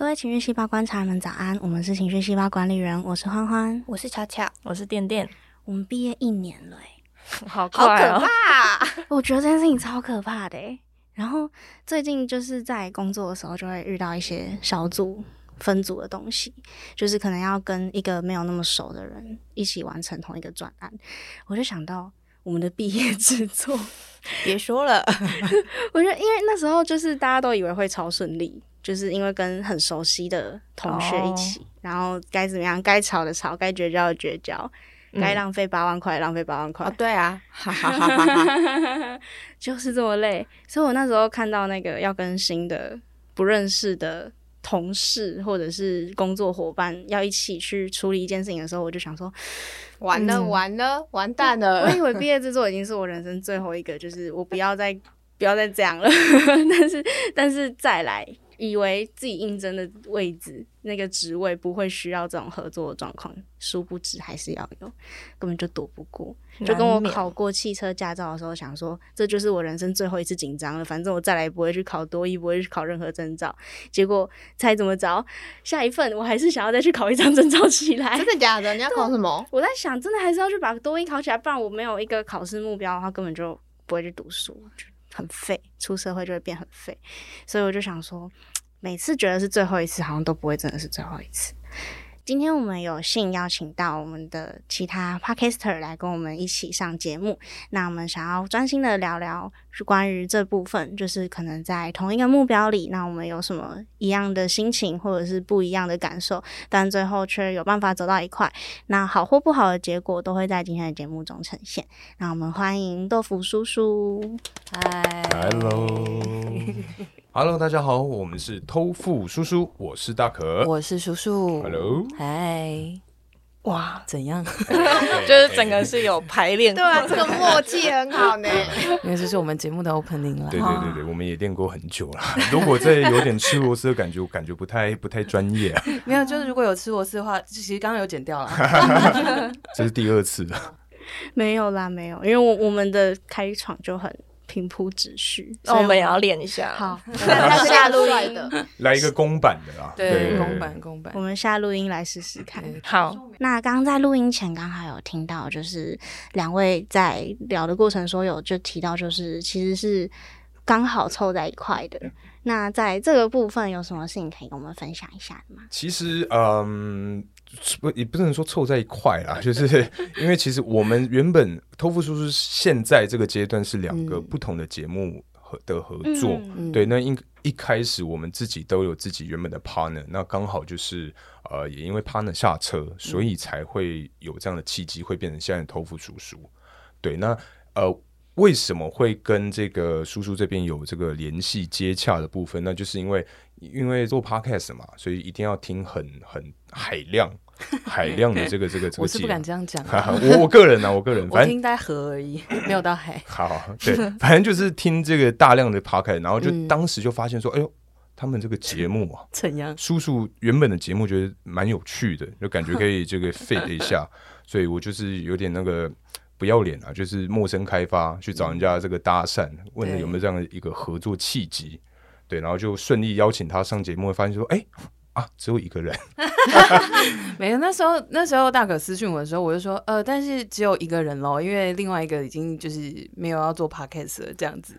各位情绪细胞观察人们早安，我们是情绪细胞管理人，我是欢欢，我是巧巧，我是电电。我们毕业一年了，哎，好好可！怕！我觉得这件事情超可怕的，哎。然后最近就是在工作的时候，就会遇到一些小组分组的东西，就是可能要跟一个没有那么熟的人一起完成同一个专案，我就想到我们的毕业制作。别说了，我觉得，因为那时候就是大家都以为会超顺利，就是因为跟很熟悉的同学一起，然后该怎么样，该吵的吵，该绝交的绝交，该浪费八万块浪费八万块，哦，对啊，哈哈哈哈哈，就是这么累。所以我那时候看到那个要跟新的不认识的同事或者是工作伙伴要一起去处理一件事情的时候，我就想说，完了嗯完了，完蛋了我！以为毕业制作已经是我人生最后一个，就是我不要再不要再这样了。但是但是再来，以为自己应征的位置那个职位不会需要这种合作的状况，殊不知还是要有，根本就躲不过。就跟我考过汽车驾照的时候，想说这就是我人生最后一次紧张了，反正我再来也不会去考多一，不会去考任何证照。结果猜怎么着，下一份我还是想要再去考一张证照起来。真的假的？你要考什么？我在想，真的还是要去把多一考起来，不然我没有一个考试目标的话，根本就不会去读书，很废。出社会就会变很废，所以我就想说，每次觉得是最后一次，好像都不会真的是最后一次。今天我们有幸邀请到我们的其他 podcaster 来跟我们一起上节目。那我们想要专心的聊聊是关于这部分，就是可能在同一个目标里，那我们有什么一样的心情或者是不一样的感受，但最后却有办法走到一块。那好或不好的结果都会在今天的节目中呈现。那我们欢迎豆腐叔叔。嗨 Hello，Hello，大家好，我们是偷富叔叔，我是大可。我是叔叔。Hello 嗨，哇，怎样？就 就是整个是有排练过对啊，这个默契很好呢。因为这是我们节目的 opening 了。对对对对，我们也练过很久了。如果这有点吃螺丝的感觉，我感觉不太不太专业啊。没有，就是如果有吃螺丝的话，其实刚刚有剪掉了。这是第二次了。没有啦，没有，因为我我们的开场就很平铺直叙，那我们也要练一下。好，那下录音 来一个公版的啦。对，公版公版我。们下录音来试试看。好，那刚刚在录音前，刚好有听到，就是两位在聊的过程说有就提到，就是其实是刚好凑在一块的。那在这个部分有什么事情可以跟我们分享一下的吗？其实，嗯，不也不能说凑在一块啦，就是因为其实我们原本偷富叔叔现在这个阶段是两个嗯不同的节目合的合作，嗯对，那应一开始我们自己都有自己原本的 partner，那刚好就是呃，也因为 partner 下车，所以才会有这样的契机，会变成现在的偷富叔叔。对，那呃，为什么会跟这个叔叔这边有这个联系接洽的部分？那就是因为因为做 podcast 嘛，所以一定要听很很海量 海量的这个这个这个我是不敢。这样讲。我我个人呢、啊，我个人反正听在河而已，没有到海。好，对，反正就是听这个大量的 podcast，然后就嗯当时就发现说，哎呦，他们这个节目啊，怎样？叔叔原本的节目觉得蛮有趣的，就感觉可以这个 fit 一下，所以我就是有点那个不要脸啊，就是陌生开发去找人家这个搭讪，问了有没有这样的一个合作契机，对，然后就顺利邀请他上节目，发现说，哎、啊，只有一个人，没有，那时候那时候大可私讯我的时候，我就说，呃，但是只有一个人喽，因为另外一个已经就是没有要做 podcast 了，这样子。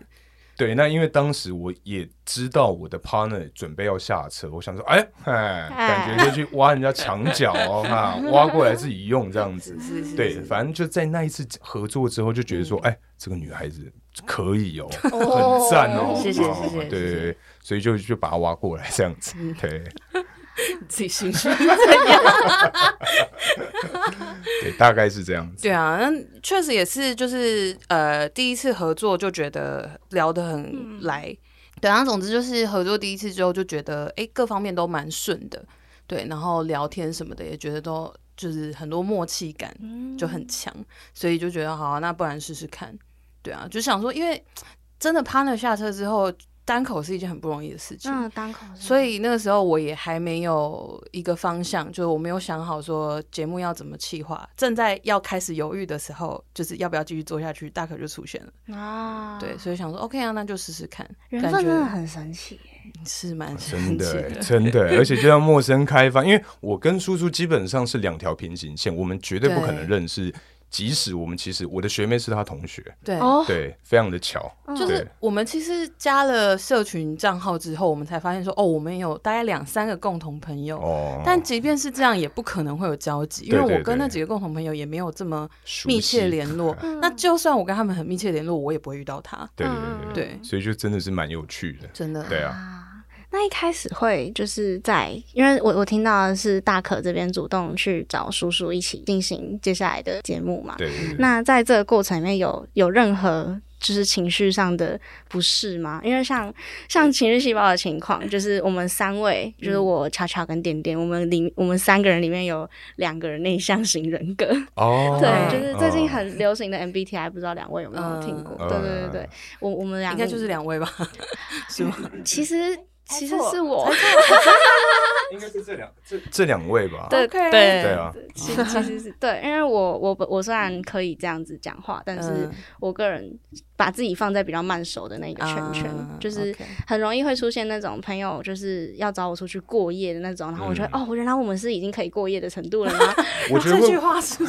对，那因为当时我也知道我的 partner 准备要下车，我想说，哎，哎，感觉就去挖人家墙角哦，哈，挖过来自己用这样子。是是对，反正就在那一次合作之后，就觉得说，哎、这个女孩子可以哦，很赞哦，谢谢哦谢谢谢谢对对对，所以就就把他挖过来这样子，对 自己心虚。对，大概是这样子。对啊，那确实也是，就是呃，第一次合作就觉得聊得很来。对啊，总之就是合作第一次之后就觉得，哎，各方面都蛮顺的。对，然后聊天什么的也觉得都就是很多默契感就很强，所以就觉得好、啊，那不然试试看。对啊，就想说，因为真的 partner 下车之后，单口是一件很不容易的事情。嗯，单口所以那个时候我也还没有一个方向，就是我没有想好说节目要怎么企划，正在要开始犹豫的时候，就是要不要继续做下去，大可就出现了。啊，对，所以想说 OK 啊，那就试试看。缘感觉分真的很神奇。是蛮真神奇真的欸，而且就像陌生开发，因为我跟叔叔基本上是两条平行线，我们绝对不可能对认识。即使我们其实我的学妹是他同学，对。哦，对，非常的巧，就是我们其实加了社群账号之后，我们才发现说，哦，我们有大概两三个共同朋友。哦，但即便是这样，也不可能会有交集，因为我跟那几个共同朋友也没有这么密切悉联络。那就算我跟他们很密切联络，我也不会遇到他。对对嗯对。对。所以就真的是蛮有趣的，真的，对啊，啊。那一开始会就是在，因为我我听到的是大可这边主动去找叔叔一起进行接下来的节目嘛。对。那在这个过程里面有有任何就是情绪上的不适吗？因为像像情绪细胞的情况，就是我们三位，就是我巧巧跟点点，我们里我们三个人里面有两个人内向型人格。哦，对，就是最近哦很流行的 MBTI，不知道两位有没有听过？嗯对对对对，我我们两个应该就是两位吧？是吗？其实其实是我，应该是这两这这两位吧？对对。对啊，其其实是对，因为我我我虽然可以这样子讲话，但是嗯。我个人把自己放在比较慢熟的那个圈圈，啊就是。很容易会出现那种朋友就是要找我出去过夜的那种，然后我觉得、哦，原来我们是已经可以过夜的程度了吗？我觉得这句话是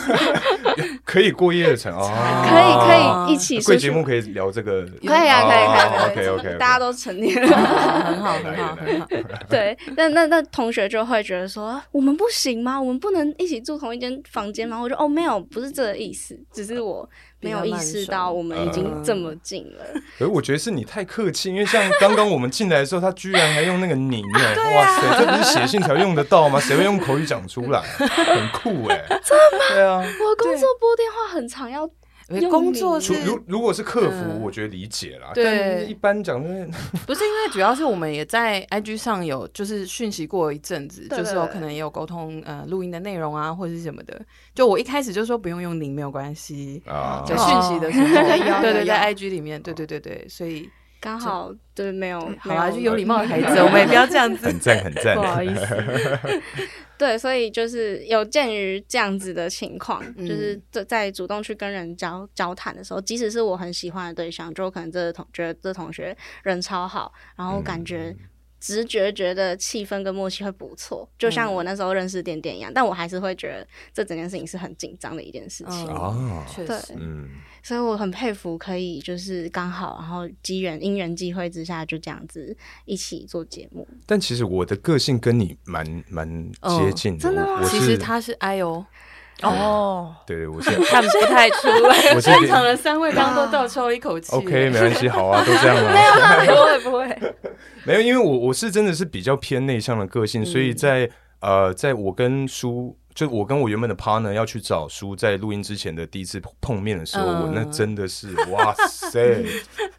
可以过夜的程哦，可以可以一起贵节目可以聊这个，可以啊，可以可以可以 OK OK，大家都成年了。很好，很好，很好。对，那那那同学就会觉得说，我们不行吗？我们不能一起住同一间房间吗？我就哦，没有，不是这个意思，只是我没有意识到我们已经这么近了。可是我觉得是你太客气，因为像刚刚我们进来的时候，他居然还用那个“您 ”呢，哇塞，这不是写信才用得到吗？谁会用口语讲出来？很酷哎，真的吗？对啊，我工作拨电话很常要，工作除是如如果是客服，嗯我觉得理解啦，对一般讲就是不是因为主要是我们也在 IG 上有就是讯息过一阵子，就是有可能也有沟通呃录音的内容啊或者是什么的。就我一开始就说不用用您没有关系，啊就，讯息的时候，对对，有在 IG 里面，对对对对，所以刚好对没有好啊，就有礼貌的孩子，我们也不要这样子很。赞很赞 不，好意思。对，所以就是有鉴于这样子的情况，嗯就是在在主动去跟人交交谈的时候，即使是我很喜欢的对象，就可能这同觉得这同学人超好，然后感觉。直觉觉得气氛跟默契会不错，就像我那时候认识点点一样，但我还是会觉得这整件事情是很紧张的一件事情。嗯，啊，对确实，嗯，所以我很佩服可以就是刚好，然后机缘因缘际会之下就这样子一起做节目。但其实我的个性跟你蛮蛮接近的，真的吗其实他是 I 哦，哦，对，我是看不太出 来。我现场的三位刚刚都倒抽一口气。OK，没关系，好啊，都这样啊。不会不会，没有，因为我我是真的是比较偏内向的个性，所以在呃，在我跟叔，就我跟我原本的 partner 要去找书，在录音之前的第一次碰面的时候，嗯我那真的是哇塞，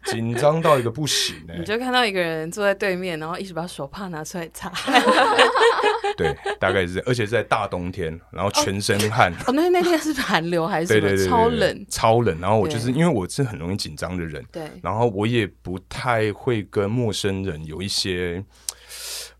紧张到一个不行哎、你就看到一个人坐在对面，然后一直把手帕拿出来擦。对，大概是而且在大冬天，然后全身汗。哦，那那天是寒流还是什么？对对对对，对超冷。超冷。然后我就是因为我是很容易紧张的人，对，然后我也不太会跟陌生人有一些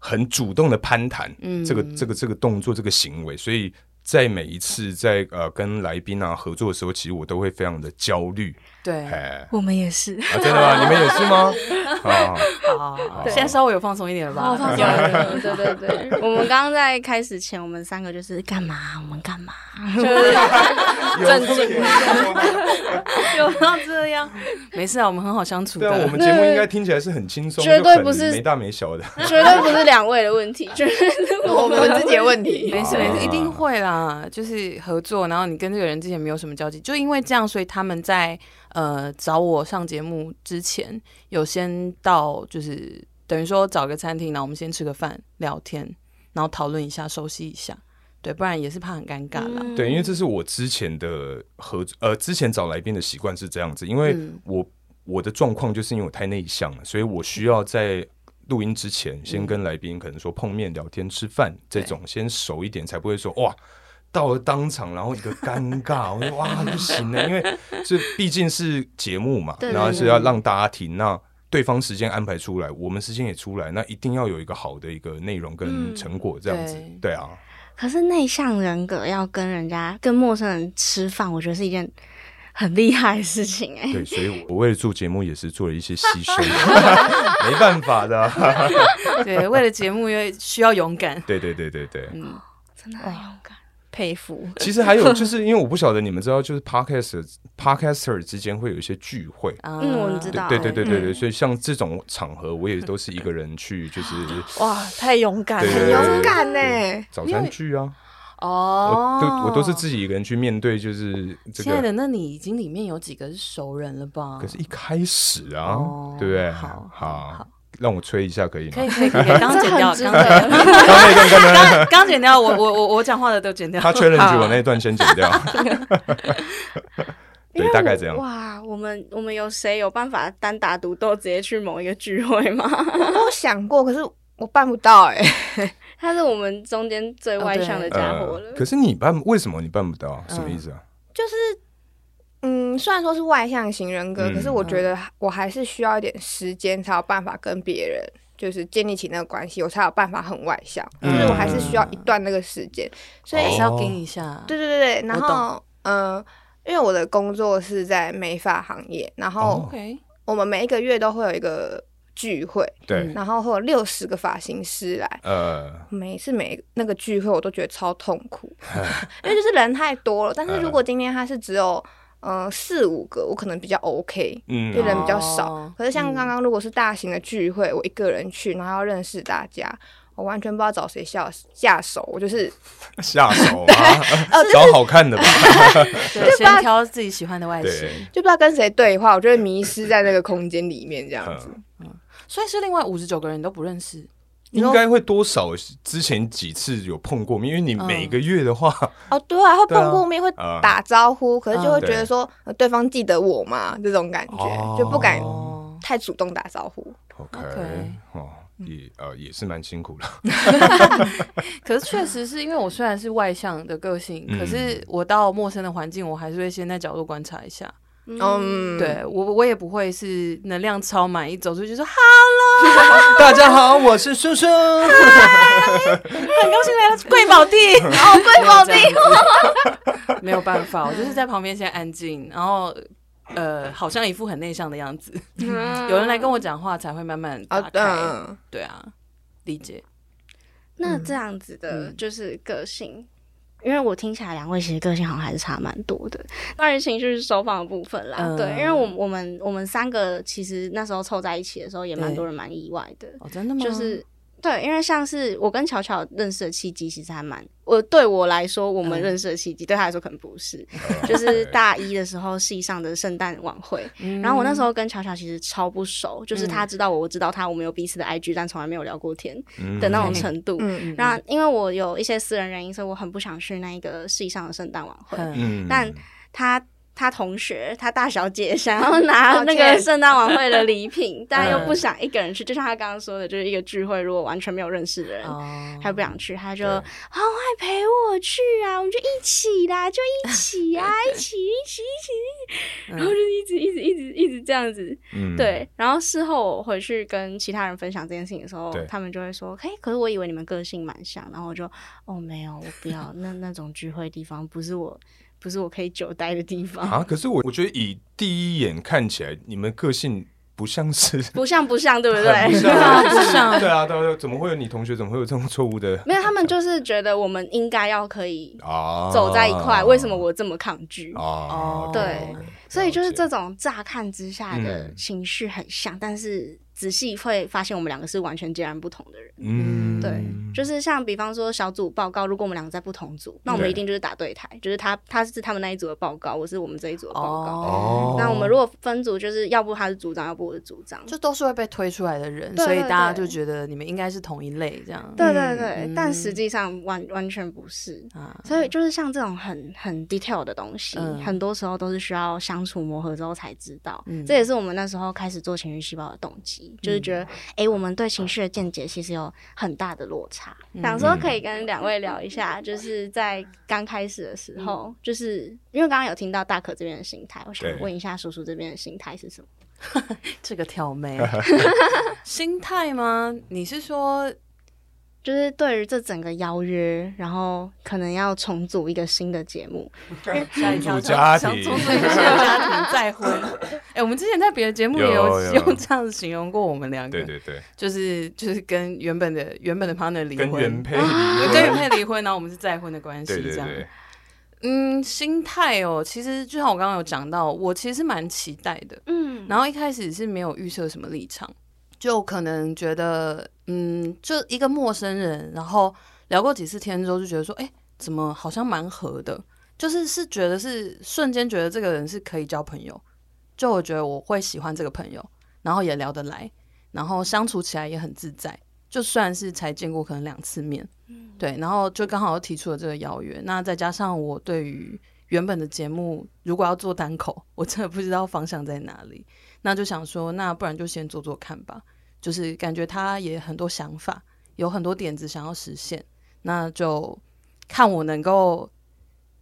很主动的攀谈，嗯。这个这个这个动作这个行为，所以在每一次在呃跟来宾啊合作的时候，其实我都会非常的焦虑。对，哎，我们也是。啊，真的吗？你们也是吗？啊，好，好现在稍微有放松一点了吧？好放松了，对对对。我们刚刚在开始前，我们三个就是干嘛？我们干嘛？正经有到这样？没事啊，我们很好相处对啊，我的。们节目应该听起来是很轻松，绝对不是没大没小的。绝对不是两位的问题，绝对是我们自己的问题。没事没事，啊一定会啦。就是合作，然后你跟这个人之前没有什么交集，就因为这样，所以他们在呃找我上节目之前，有先到就是等于说找个餐厅，然后我们先吃个饭聊天，然后讨论一下，熟悉一下。对，不然也是怕很尴尬啦。嗯对，因为这是我之前的合呃，之前找来宾的习惯是这样子，因为嗯我、我的状况就是因为我太内向了，所以我需要在录音之前先跟来宾可能说碰面、聊天、吃饭这种先熟一点，才不会说哇。到了当场，然后一个尴尬，我说哇不行了，因为这毕竟是节目嘛，然后是要让大家听，那对方时间安排出来，我们时间也出来，那一定要有一个好的一个内容跟嗯成果，这样子，对。对啊，可是内向人格要跟人家跟陌生人吃饭，我觉得是一件很厉害的事情哎、对，所以我我为了做节目也是做了一些牺牲，没办法的。对，为了节目因为需要勇敢，对对对对对，嗯，真的很勇敢。佩服。其实还有就是因为我不晓得你们知道，就是 podcaster podcaster 之间会有一些聚会。嗯嗯我们知道对对对对对所以像这种场合，我也都是一个人去，就是哇，太勇敢了，很勇敢呢。早餐聚啊，哦我，都我都是自己一个人去面对，就是这个。亲爱的，那你已经里面有几个是熟人了吧？可是，一开始啊哦，对不对？好好好，让我吹一下可以吗可？以可以可以，刚刚剪掉，刚很值刚得刚那段刚刚刚刚剪掉，我我我我讲话的都剪掉。他 challenge 我那一段先剪掉。对，大概这样。哇，我们我们有谁有办法单打独斗，直接去某一个聚会吗？我有想过，可是我办不到哎。他是我们中间最外向的家伙了。呃可是你办为什么你办不到？什么意思啊？就是，嗯，虽然说是外向型人格，嗯可是我觉得我还是需要一点时间才有办法跟别人就是建立起那个关系，我才有办法很外向。嗯就是我还是需要一段那个时间，所以还是要跟一下。对对对对，然后嗯、呃因为我的工作是在美发行业，然后我们每一个月都会有一个聚会，对，然后会有六十个发型师来。呃，每一次每那个聚会，我都觉得超痛苦，因为就是人太多了。但是如果今天他是只有呃四五个，我可能比较 OK，嗯就人比较少。哦可是像刚刚如果是大型的聚会，我一个人去，然后要认识大家，我完全不知道找谁下下手，我就是 下手啊，找好看的吧。对，先挑自己喜欢的外形。就不知道跟谁对话，我就会迷失在那个空间里面这样子。嗯所以是另外五十九个人都不认识。应该会多少之前几次有碰过面，因为你每个月的话，哦，对啊，会碰过面，会啊打招呼，可是就会嗯。觉得说、呃对方记得我嘛，这种感觉、哦。就不敢哦，太主动打招呼。OK，OK。哦，也呃也是蛮辛苦的。可是确实是因为我虽然是外向的个性，嗯可是我到陌生的环境，我还是会先在角度观察一下。嗯，对我，我也不会是能量超满，一走出去就说好，大家好，我是叔叔。很高兴来到贵宝地，哦，贵宝地，没有办法，我就是在旁边先安静，然后呃，好像一副很内向的样子，嗯有人来跟我讲话才会慢慢啊打，开。嗯，对啊，理解。那这样子的嗯就是个性。因为我听起来两位其实个性好像还是差蛮多的，当然情绪是收放的部分啦，嗯对，因为我我们我们三个其实那时候凑在一起的时候，也蛮多人蛮意外的，哦，真的吗？就是对，因为像是我跟巧巧认识的契机，其实还蛮我对我来说，我们嗯。认识的契机，对他来说可能不是，就是大一的时候系上的圣诞晚会，嗯。然后我那时候跟巧巧其实超不熟，就是他知道我，我知道他，我们有彼此的 IG，但从来没有聊过天嗯。的那种程度。嗯然后因为我有一些私人原因，所以我很不想去那一个系上的圣诞晚会。但他他同学，他大小姐想要拿 那个圣诞晚会的礼品，但又嗯。不想一个人去，就像他刚刚说的，就是一个聚会，如果完全没有认识的人，哦。他不想去，他就对好快陪我去啊，我们就一起啦，就一起啊，一起一起一起，然后就一直一直一直一直这样子，嗯。对。然后事后我回去跟其他人分享这件事情的时候，他们就会说，嘿，可是我以为你们个性蛮像，然后我就哦没有，我不要。那那种聚会地方不是我不是我可以久待的地方。啊，可是我我觉得以第一眼看起来，你们个性不像是 不像不像，对不对？不像，不像对啊，对啊，怎么会有你同学怎么会有这种错误的没有，他们就是觉得我们应该要可以啊？走在一块，为什么我这么抗拒？哦，对所以就是这种乍看之下的嗯情绪很像，但是仔细会发现我们两个是完全截然不同的人。嗯，对，就是像比方说小组报告，如果我们两个在不同组，那我们一定就是打对台，就是他他是他们那一组的报告，我是我们这一组的报告。哦那我们如果分组，就是要不他是组长，要不我是组长。就都是会被推出来的人，对对所以大家就觉得你们应该是同一类这样。对对对，嗯但实际上完完全不是。啊，所以就是像这种很很 detail 的东西，嗯很多时候都是需要相处磨合之后才知道。嗯这也是我们那时候开始做情绪细胞的动机，就是觉得，哎、我们对情绪的见解其实有很大的落差。嗯想说可以跟两位聊一下，就是在刚开始的时候，就是因为刚刚有听到大可这边的心态，我想问一下叔叔这边的心态是什么？这个挑眉 心态吗？你是说就是对于这整个邀约，然后可能要重组一个新的节目，重组家庭想重组一个新的家庭再婚。哎、我们之前在别的节目也有有用这样子形容过我们两个，对对对，就是就是跟原本的原本的 partner 离婚，跟原配跟原婚，配离婚，然后我们是再婚的关系，这样。嗯，心态哦，其实就像我刚刚有讲到，我其实蛮期待的。嗯，然后一开始是没有预设什么立场，就可能觉得，嗯，就一个陌生人，然后聊过几次天之后，就觉得说，哎、怎么好像蛮合的，就是是觉得是瞬间觉得这个人是可以交朋友，就我觉得我会喜欢这个朋友，然后也聊得来，然后相处起来也很自在。就算是才见过可能两次面，对，然后就刚好提出了这个邀约，那再加上我对于原本的节目如果要做单口，我真的不知道方向在哪里，那就想说，那不然就先做做看吧。就是感觉他也很多想法，有很多点子想要实现，那就看我能够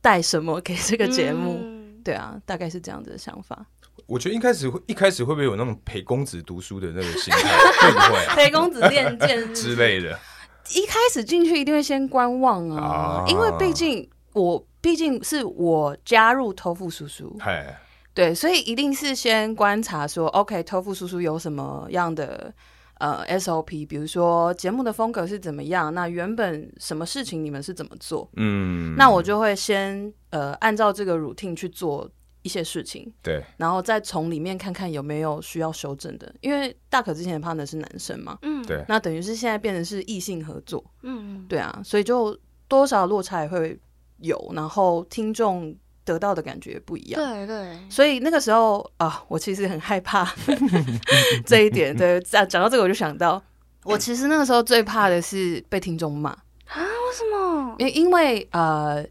带什么给这个节目。嗯对啊，大概是这样子的想法。我觉得一开始会一开始会不会有那种陪公子读书的那个心态，会不会啊 陪公子练剑 之类的？一开始进去一定会先观望啊，啊因为毕竟我毕竟是我加入偷富叔叔，嗨，对，所以一定是先观察说，OK，偷富叔叔有什么样的呃 SOP，比如说节目的风格是怎么样，那原本什么事情你们是怎么做，嗯，那我就会先呃按照这个 routine 去做一些事情，对。然后再从里面看看有没有需要修正的，因为大可之前的 partner 是男生嘛，嗯。对，那等于是现在变成是异性合作，嗯。对啊，所以就多少落差也会有，然后听众得到的感觉不一样。对对，所以那个时候啊，我其实很害怕 这一点。对，讲讲到这个，我就想到，我其实那个时候最怕的是被听众骂啊，为什么？因因为呃，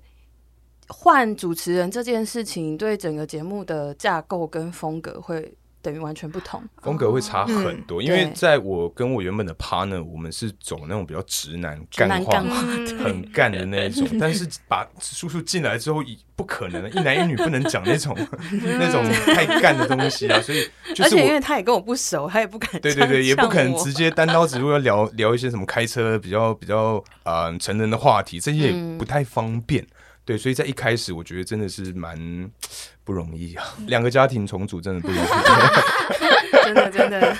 换主持人这件事情对整个节目的架构跟风格会等于完全不同。风格会差很多，嗯因为在我跟我原本的 partner，我们是走那种比较直男干话很干的那一种，但是把叔叔进来之后，不可能，一男一女不能讲那种 那种太干的东西啊，所以就而且因为他也跟我不熟，他也不敢对对对，也不可能直直接单刀直入要聊聊一些什么开车比较比较呃成人的话题，这些也嗯。不太方便。对，所以在一开始，我觉得真的是蛮不容易啊，两个家庭重组真的不容易。真的真的，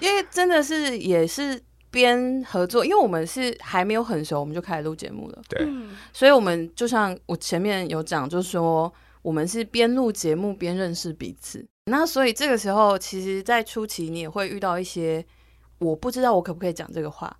因为真的是也是边合作，因为我们是还没有很熟，我们就开始录节目了，对，嗯所以我们就像我前面有讲，就是说我们是边录节目边认识彼此。那所以这个时候，其实，在初期你也会遇到一些我不知道我可不可以讲这个话，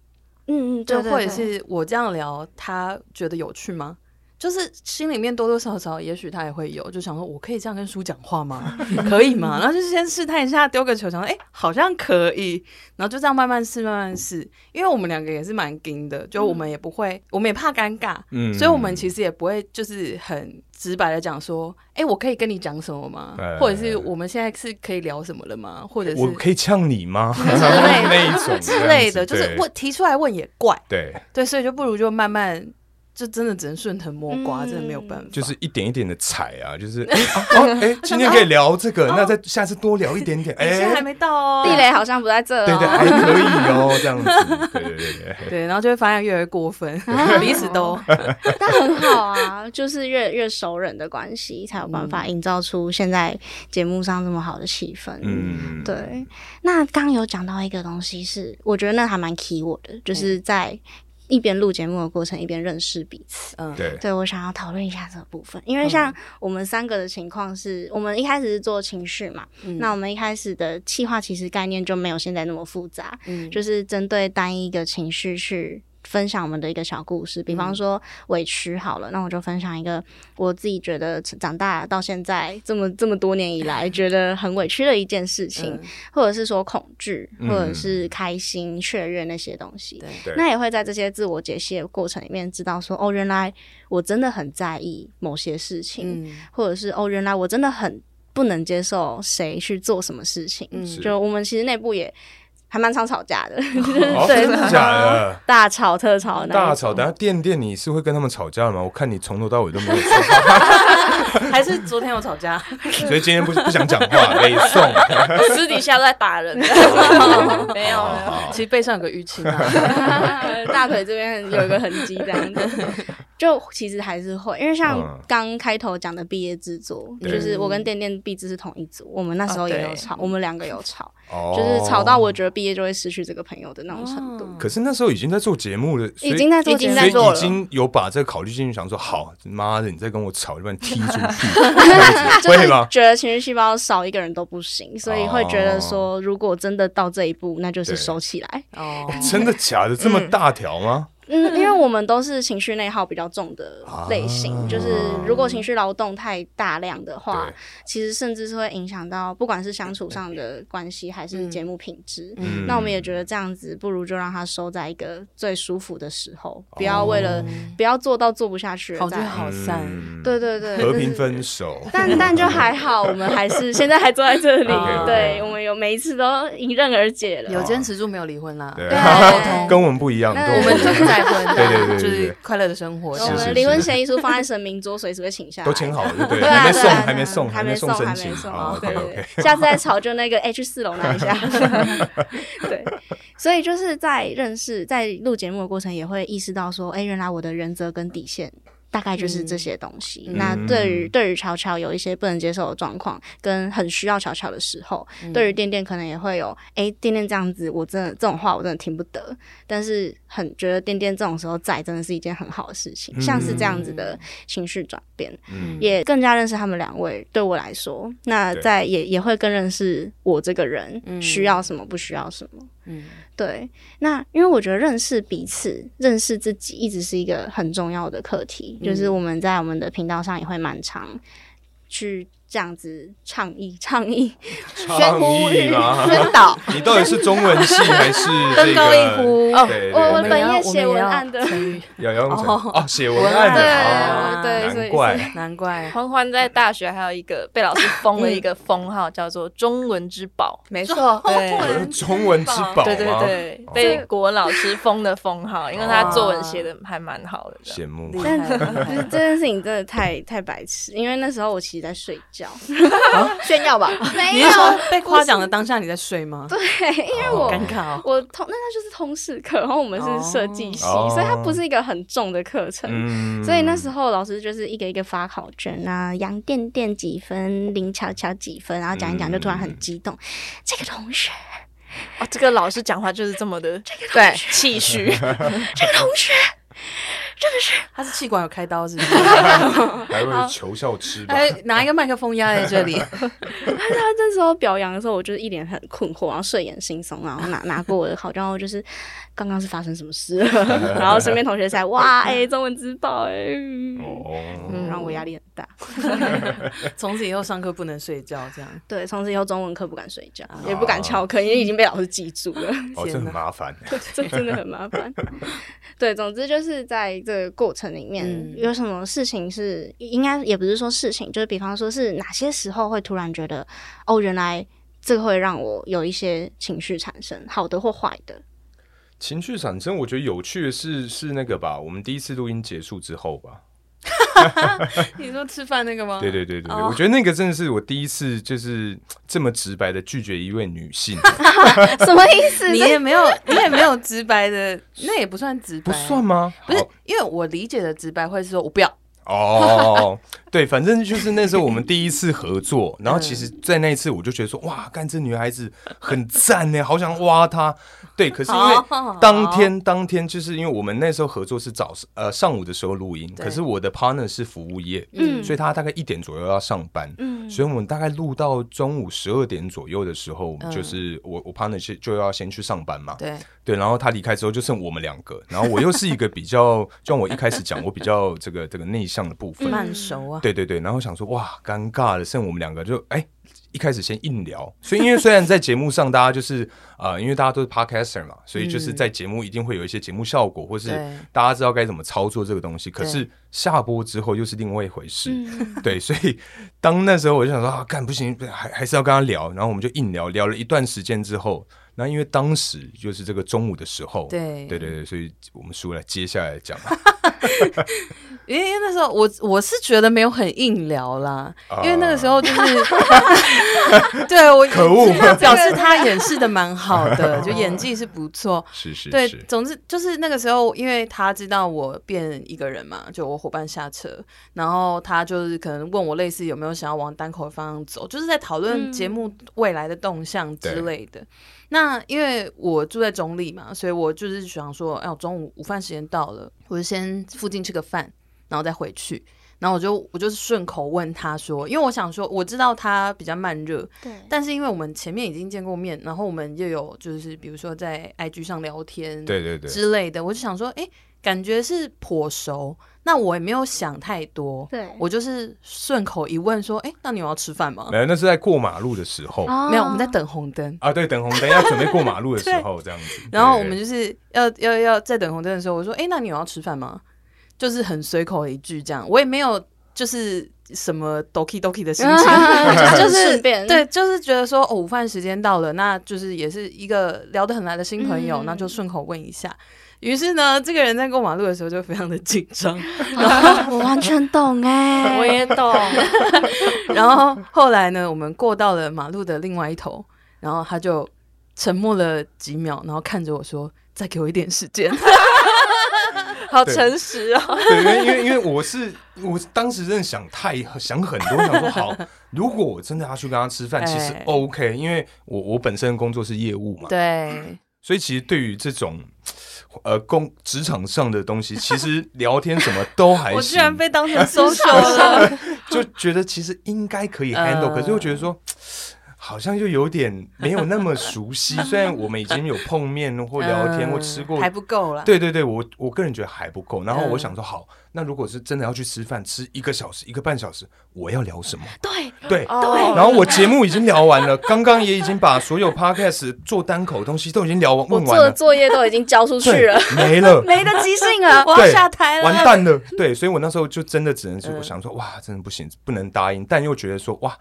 嗯嗯，就或者是我这样聊，他觉得有趣吗？就是心里面多多少少，也许他也会有，就想说，我可以这样跟书讲话吗？可以吗？然后就先试探一下，丢个球，想说，哎、好像可以，然后就这样慢慢试，慢慢试。因为我们两个也是蛮硬的，就我们也不会，我们也怕尴尬，嗯所以我们其实也不会就是很直白的讲说，哎、我可以跟你讲什么吗？哎或者是我们现在是可以聊什么了吗？或者是我可以呛你吗？之类的 就是问提出来问也怪。对，对，所以就不如就慢慢，就真的只能顺藤摸瓜，嗯真的没有办法。就是一点一点的踩啊，就是哎啊哦哎，今天可以聊这个，那再下次多聊一点点，你 现在还哎，没到哦，地雷好像不在这对对，哦。还可以哦，这样子，对对对对。对，然后就会发现越来越过分，彼此都但很好啊，就是越越熟人的关系，才有办法营造出现在节目上这么好的气氛。嗯，对。那刚刚有讲到一个东西是，我觉得那还蛮 key 我的，就是在一边录节目的过程，一边认识彼此。嗯，对，对我想要讨论一下这个部分，因为像我们三个的情况是，我们一开始是做情绪嘛，嗯。那我们一开始的企划其实概念就没有现在那么复杂，嗯。就是针对单一个情绪去分享我们的一个小故事，比方说委屈好了，那我就分享一个我自己觉得长大到现在这么这么多年以来 觉得很委屈的一件事情，嗯。或者是说恐惧，嗯或者是开心、雀跃那些东西。那也会在这些自我解析的过程里面，知道说哦，原来我真的很在意某些事情，嗯。或者是哦，原来我真的很不能接受谁去做什么事情。嗯。就我们其实内部也还蛮常吵架的，哦，对真的假的？大吵特吵大吵，等下店店你是会跟他们吵架的吗？我看你从头到尾都没有 还是昨天有吵架？所以今天不不想讲话，背诵。私底下都在打人，没有其实背上有个淤青啊。大腿这边有一个痕迹，这样子，就其实还是会，因为像嗯刚开头讲的毕业制作，对就是我跟店店毕制是同一组，我们那时候也有吵，我们两个有吵，哦就是吵到我觉得毕业就会失去这个朋友的那种程度。可是那时候已经在做节目了，已经在做已经节目在做了所以已经有把这个考虑进去，想说好，妈的，你再跟我吵，就把你踢出去，这样子就是会吗？觉得情绪细胞少一个人都不行，所以会觉得说，如果真的到这一步，那就是收起来。哦，真的假的？这么大条吗？嗯，因为我们都是情绪内耗比较重的类型，啊就是如果情绪劳动太大量的话，其实甚至是会影响到不管是相处上的关系，还是节目品质。嗯那我们也觉得这样子，不如就让它收在一个最舒服的时候，不要为了、不要做到做不下去了好聚再。好散。嗯对对对，和平分手。但但就还好，我们还是现在还坐在这里对我们有每一次都迎刃而解了。有坚持住，没有离婚啦。对对沟通跟我们不一样，我们就是再婚，对对对对就是快乐的生活。我们离婚协议书放在神明桌，随时会请下来。都签好了，对不对？啊，还没送，还没送，没还送，申请。还没送。好对，OK 对 OK。下次再吵就那个 H 四楼拿一下。对，所以就是在认识、在录节目的过程，也会意识到说，哎，原来我的原则跟底线。大概就是这些东西。嗯那对于对于乔乔有一些不能接受的状况，跟很需要乔乔的时候，嗯对于店店可能也会有，哎，店店这样子，我真的这种话我真的听不得。但是很觉得店店这种时候在，真的是一件很好的事情，像是这样子的情绪转变。嗯，也更加认识他们两位。对我来说，那在也也会更认识我这个人、嗯需要什么，不需要什么。嗯对，那因为我觉得认识彼此、认识自己，一直是一个很重要的课题。就是我们在我们的频道上也会蛮常去这样子倡议、倡议。宣呼吁？宣导，你到底是中文系还是 这登高一个？呼哦我我本页写文案的，要要用哦。哦，写文案的，对对，所以难怪难怪。欢欢在大学还有一个被老师封了一个封号，叫做“中文之宝”。没错，对中文之宝对对？对，被国文老师封的封号，因为他作文写的还蛮好的。羡慕。厉但害就是这件事情真的太太白痴，因为那时候我其实在睡觉，炫耀吧，没有被夸奖的当下你在睡吗？对，因为我尴尬哦。我通那他就是通识课，然后我们是设计系，哦。所以它不是一个很重的课程。嗯。所以那时候老师就是一个一个发考卷啊，杨电电几分，林巧巧几分，然后讲一讲就突然很激动，这个同学，哦，这个老师讲话就是这么的对。气虚，这个同学，他是气管有开刀是不是？还会求笑吃吧？还拿一个麦克风压在这里，他这时候表扬的时候，我就是一脸很困惑，然后睡眼惺忪，然后拿拿过我的考卷，然后就是刚刚是发生什么事了，然后身边同学才哇，哎、中文之宝，哎、嗯哦，嗯，让我压力很大。从此以后上课不能睡觉，这样对，从此以后中文课不敢睡觉，也不敢翘课，因为已经被老师记住了。哦，这天哪很麻烦。这真的很麻烦。对，总之就是在这个过程里面，嗯有什么事情是应该也不是说事情，就是比方说是哪些时候会突然觉得，哦，原来这个会让我有一些情绪产生，好的或坏的。情绪产生，我觉得有趣的是是那个吧，我们第一次录音结束之后吧，你说吃饭那个吗？对对对对对，哦我觉得那个真的是我第一次就是这么直白的拒绝一位女性，什么意思？你也没有，你也没有直白的，那也不算直白，不算吗？不是，因为我理解的直白会是说我不要，哦，对，反正就是那时候我们第一次合作，然后其嗯实，在那一次我就觉得说，哇，干这女孩子很赞呢，好想挖她。对，可是因为哦当天当天就是因为我们那时候合作是早呃上午的时候录音，可是我的 partner 是服务业，嗯。所以他大概一点左右要上班，嗯。所以我们大概录到中午十二点左右的时候，嗯就是我我 partner 是就要先去上班嘛，对，对，然后他离开之后就剩我们两个，然后我又是一个比较，就像我一开始讲，我比较这个这个内向的部分，慢熟啊，对对对，然后想说哇，尴尬了，剩我们两个就哎。一开始先硬聊，所以因为虽然在节目上大家就是呃，因为大家都是 podcaster 嘛，所以就是在节目一定会有一些节目效果，或是大家知道该怎么操作这个东西。可是下播之后又是另外一回事，嗯。对，所以当那时候我就想说啊，干不行，还还是要跟他聊，然后我们就硬聊，聊了一段时间之后，那因为当时就是这个中午的时候，对。对对对，所以我们输了，接下来讲，因为那时候我我是觉得没有很硬聊啦，啊。因为那个时候就是，对我可恶。表示他演示的蛮好的，就演技是不错。是是对，是，总之就是那个时候，因为他知道我变一个人嘛，就我伙伴下车，然后他就是可能问我类似有没有想要往单口的方向走，就是在讨论嗯。节目未来的动向之类的。那因为我住在中立嘛，所以我就是想说，哎，我中午午饭时间到了，我就先附近吃个饭，然后再回去。然后我就我就是顺口问他说，因为我想说我知道他比较慢热，对，但是因为我们前面已经见过面，然后我们又有就是比如说在 IG 上聊天，对对对，之类的，我就想说，哎、感觉是颇熟，那我也没有想太多，对我就是顺口一问说，哎、那你有要吃饭吗？没有，那是在过马路的时候哦没有，我们在等红灯。啊，对，等红灯要准备过马路的时候，这样子，然后我们就是要要要在等红灯的时候，我说：“哎、那你有要吃饭吗？”就是很随口一句这样，我也没有就是什么 doki doki 的心情，就是对，就是觉得说哦，午饭时间到了，那就是也是一个聊得很来的新朋友，嗯那就顺口问一下。于是呢，这个人在过马路的时候就非常的紧张，我完全懂哎，我也懂，然后后来呢，我们过到了马路的另外一头，然后他就沉默了几秒，然后看着我说：“再给我一点时间。好对诚实哦。对，因为因为因为我是我当时真的想太想很多，想说好，如果我真的要去跟他吃饭，其实哎 OK，因为我我本身的工作是业务”嘛，对，所以其实对于这种呃工职场上的东西，其实聊天什么都还 我居然，被当成 social 了。就觉得其实应该可以 handle，、呃可是又觉得说。好像就有点没有那么熟悉，虽然我们已经有碰面或聊天或吃过嗯还不够啦。对对对，我我个人觉得还不够。然后我嗯想说，好，那如果是真的要去吃饭，吃一个小时、一个半小时，我要聊什么？对对。对然后我节目已经聊完了，刚刚也已经把所有 podcast 做单口的东西都已经聊完我做的问完了，作业都已经交出去了，，没了，没得即兴了，我要下台了，完蛋了。对，所以我那时候就真的只能是嗯我想说，哇，真的不行，不能答应，但又觉得说，哇，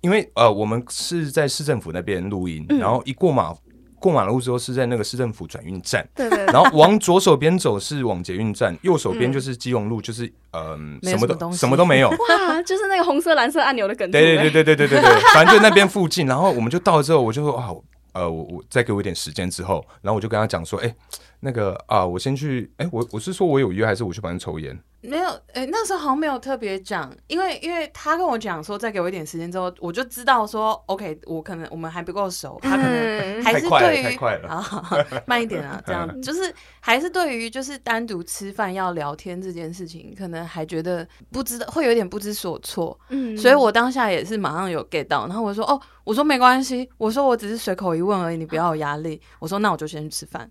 因为呃，我们是在市政府那边录音，嗯然后一过马过马路之后是在那个市政府转运站。对对然后往左手边走是往捷运站，右手边就是基隆路，就是嗯、什么都什么东西什么都没有。哇，就是那个红色蓝色按钮的梗图，对对哎对对对对对对，反正就那边附近。然后我们就到了之后，我就说啊，呃，我我再给我一点时间之后，然后我就跟他讲说，哎、那个啊，我先去，哎、我我是说我有约还是我去帮你抽烟？没有，哎、那时候好像没有特别讲，因为因为他跟我讲说再给我一点时间之后，我就知道说，OK，我可能我们还不够熟，他可能嗯。还是太快了对于太快了。好好好慢一点啊，这样 就是还是对于就是单独吃饭要聊天这件事情，可能还觉得不知道，会有点不知所措，嗯。所以我当下也是马上有 get 到，然后我说哦，我说没关系，我说我只是随口一问而已，你不要有压力，我说那我就先去吃饭，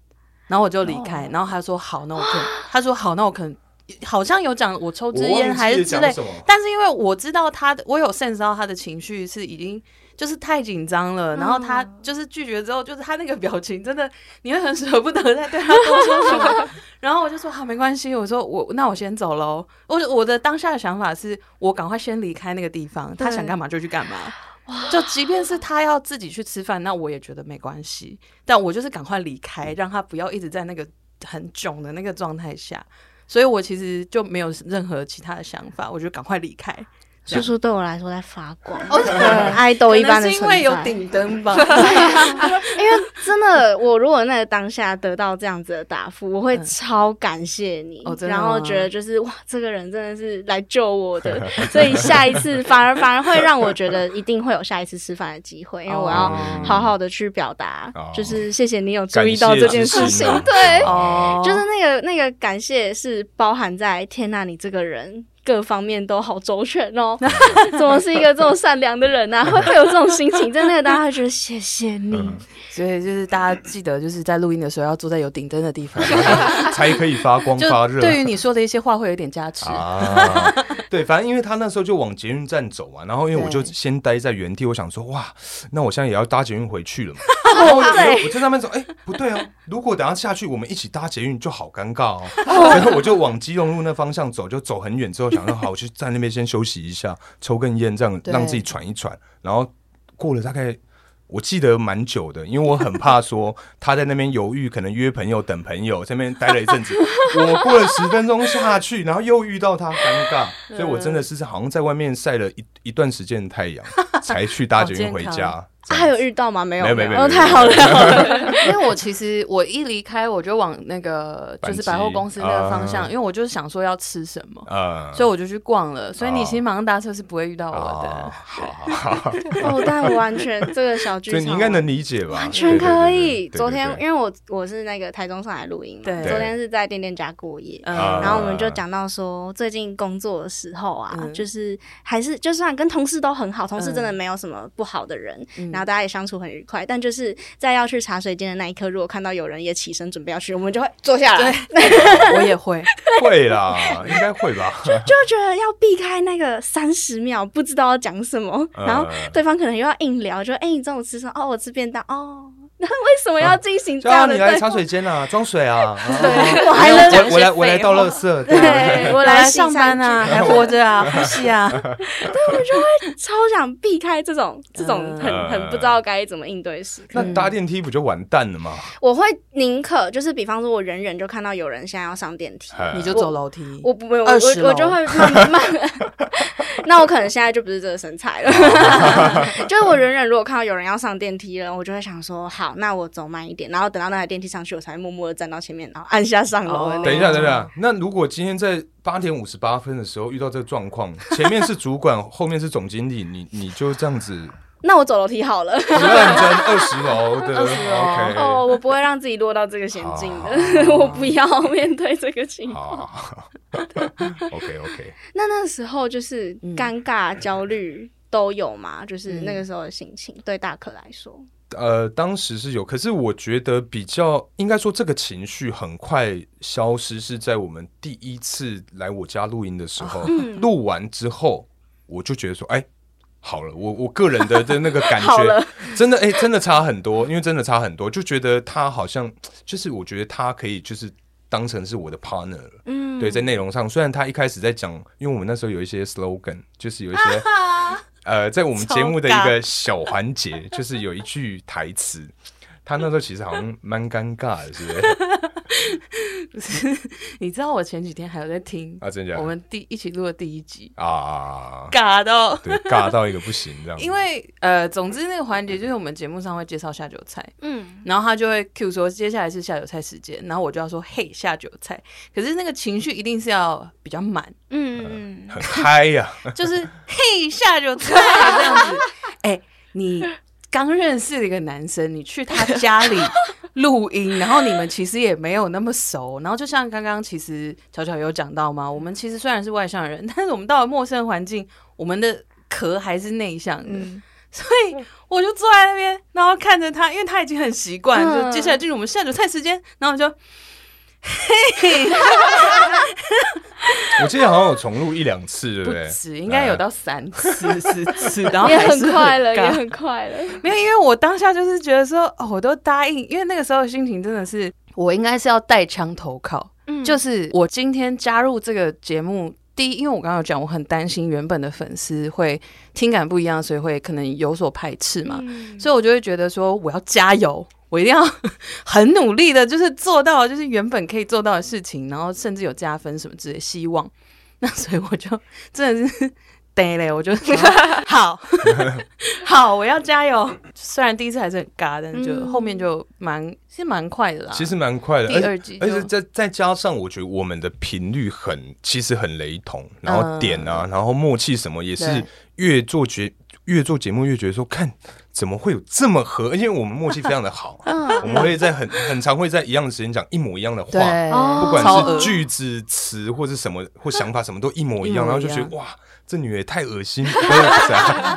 然后我就离开，哦然后他说好，那我可能，他说好，那我可能好像有讲我抽支烟还是之类。但是因为我知道他的，我有 sense 到他的情绪是已经就是太紧张了，然后他就是拒绝之后，就是他那个表情真的，你会很舍不得再对他多说什么。然后我就说好，没关系，我说我那我先走喽。我我的当下的想法是我赶快先离开那个地方，他想干嘛就去干嘛。就即便是他要自己去吃饭，那我也觉得没关系。但我就是赶快离开，让他不要一直在那个很囧的那个状态下。所以我其实就没有任何其他的想法，我就赶快离开。叔叔对我来说在发光，爱豆一般的可能是因存在。为有顶灯吧。因为真的，我如果那个当下得到这样子的答复，我会嗯。超感谢你，然后吗？觉得就是哇，这个人真的是来救我的，所以下一次 反而反而会让我觉得一定会有下一次吃饭的机会，因为我要哦。好好的去表达，哦。就是谢谢你有注意到这件事情。对。哦。就是那个那个感谢是包含在天呐，你这个人各方面都好周全哦，怎么是一个这种善良的人呢、会 会有这种心情，真的大家会觉得谢谢你。嗯所以就是大家记得，就是在录音的时候要坐在有顶灯的地方，才可以发光就发热。对于你说的一些话会有点加持。啊，对，反正因为他那时候就往捷运站走嘛，然后因为我就先待在原地，我想说哇，那我现在也要搭捷运回去了嘛。然后我就在那边走，哎、不对哦，如果等下下去我们一起搭捷运就好尴尬哦。然 后我就往基隆路那方向走，就走很远之后想说好，我去在那边先休息一下，抽根烟，这样对让自己喘一喘。然后过了大概。我记得蛮久的，因为我很怕说他在那边犹豫，可能约朋友、等朋友，在那边待了一阵子。我过了十分钟下去，然后又遇到他，尴尬，所以我真的是好像在外面晒了一一段时间的太阳，才去搭捷运回家。啊还有遇到吗？没有，哦，没有没有太好了，太好了。因为我其实我一离开我就往那个就是百货公司那个方向，啊因为我就是想说要吃什么，呃，所以我就去逛了。所以你哦其实马上搭车是不会遇到我哦的。好好好，哦，但我完全这个小剧 场，你应该能理解吧？完全可以。昨天因为我我是那个台中上来录音嘛，对昨天是在店店家过夜。然后我们就讲到说，最近工作的时候啊，嗯就是还是就算跟同事都很好，同事真的没有什么不好的人，嗯然后大家也相处很愉快。但就是在要去茶水间的那一刻，如果看到有人也起身准备要去，我们就会坐下来，我也会，会啦，应该会吧？就就觉得要避开那个三十秒，不知道要讲什么，嗯然后对方可能又要硬聊，就哎、你中午吃什么？哦，我吃便当。哦，那为什么要进行这叫样的？你来茶水间啊，装水啊。对，我啊还能我我来我来倒垃圾，对对，我我来来上班啊，还活着啊，呼吸啊。对，我就会超想避开这种这种很嗯很不知道该怎么应对时刻。那搭电梯不就完蛋了吗？我会宁可就是，比方说，我忍忍就看到有人现在要上电梯，呃你就走楼梯，我不我我我就会慢慢。那我可能现在就不是这个身材了，就是我忍忍如果看到有人要上电梯了，我就会想说，好，那我走慢一点，然后等到那台电梯上去，我才默默的站到前面，然后按下上楼。等一下，等一下，那如果今天在八点五十八分的时候遇到这个状况，前面是主管，后面是总经理，你你就这样子 那我走楼梯好了。不认真二十楼的，OK，哦，我不会让自己落到这个险境的，我不要面对这个情况。好好好，OK OK，那那时候就是嗯。尴尬、焦虑都有嘛，就是嗯。那个时候的心情，对大可来说，呃，当时是有，可是我觉得比较应该说这个情绪很快消失，是在我们第一次来我家录音的时候，嗯录完之后，我就觉得说，哎。好了，我我个人的的那个感觉，真的哎、真的差很多，因为真的差很多，就觉得他好像就是，我觉得他可以就是当成是我的 partner 了。嗯，对，在内容上，虽然他一开始在讲，因为我们那时候有一些 slogan，就是有一些 呃，在我们节目的一个小环节，就是有一句台词，他那时候其实好像蛮尴尬的，是不是？你知道我前几天还有在听啊，真假的？我们第一起录的第一集，啊，尬到。对，尬到一个不行这样。因为呃，总之那个环节就是我们节目上会介绍下酒菜，嗯，然后他就会 Q 说接下来是下酒菜时间，然后我就要说嘿下酒菜，可是那个情绪一定是要比较满，嗯嗯，很嗨呀、就是嘿下酒菜这样子。哎、你刚认识的一个男生，你去他家里录音，然后你们其实也没有那么熟，然后就像刚刚其实巧巧有讲到嘛，我们其实虽然是外向人，但是我们到了陌生环境，我们的壳还是内向的。嗯所以我就坐在那边，然后看着他，因为他已经很习惯，嗯就接下来进入我们下酒菜时间，然后我就 我记得好像有重录一两次，对不对？止，应该有到三次、四次，然后也很快了，也很快了。没有，因为我当下就是觉得说，哦，我都答应，因为那个时候的心情真的是，我应该是要带枪投靠，嗯就是我今天加入这个节目。第一，因为我刚刚有讲，我很担心原本的粉丝会听感不一样，所以会可能有所排斥嘛，嗯所以我就会觉得说，我要加油，我一定要很努力的，就是做到就是原本可以做到的事情，然后甚至有加分什么之类的希望。那所以我就真的是 得嘞，我就说好 好，我要加油。虽然第一次还是很尬，但是就嗯后面就蛮是蛮快的啦。其实蛮快的，第二季就而且再再加上，我觉得我们的频率很，其实很雷同，然后点啊，然后默契什么也是越做觉越做节目越觉得说，看怎么会有这么合？而且我们默契非常的好，我们会在很很常会在一样的时间讲一模一样的话，不管是句子、词或者什么或想法，什么都一模一样，然后就觉得哇，这女的太恶心，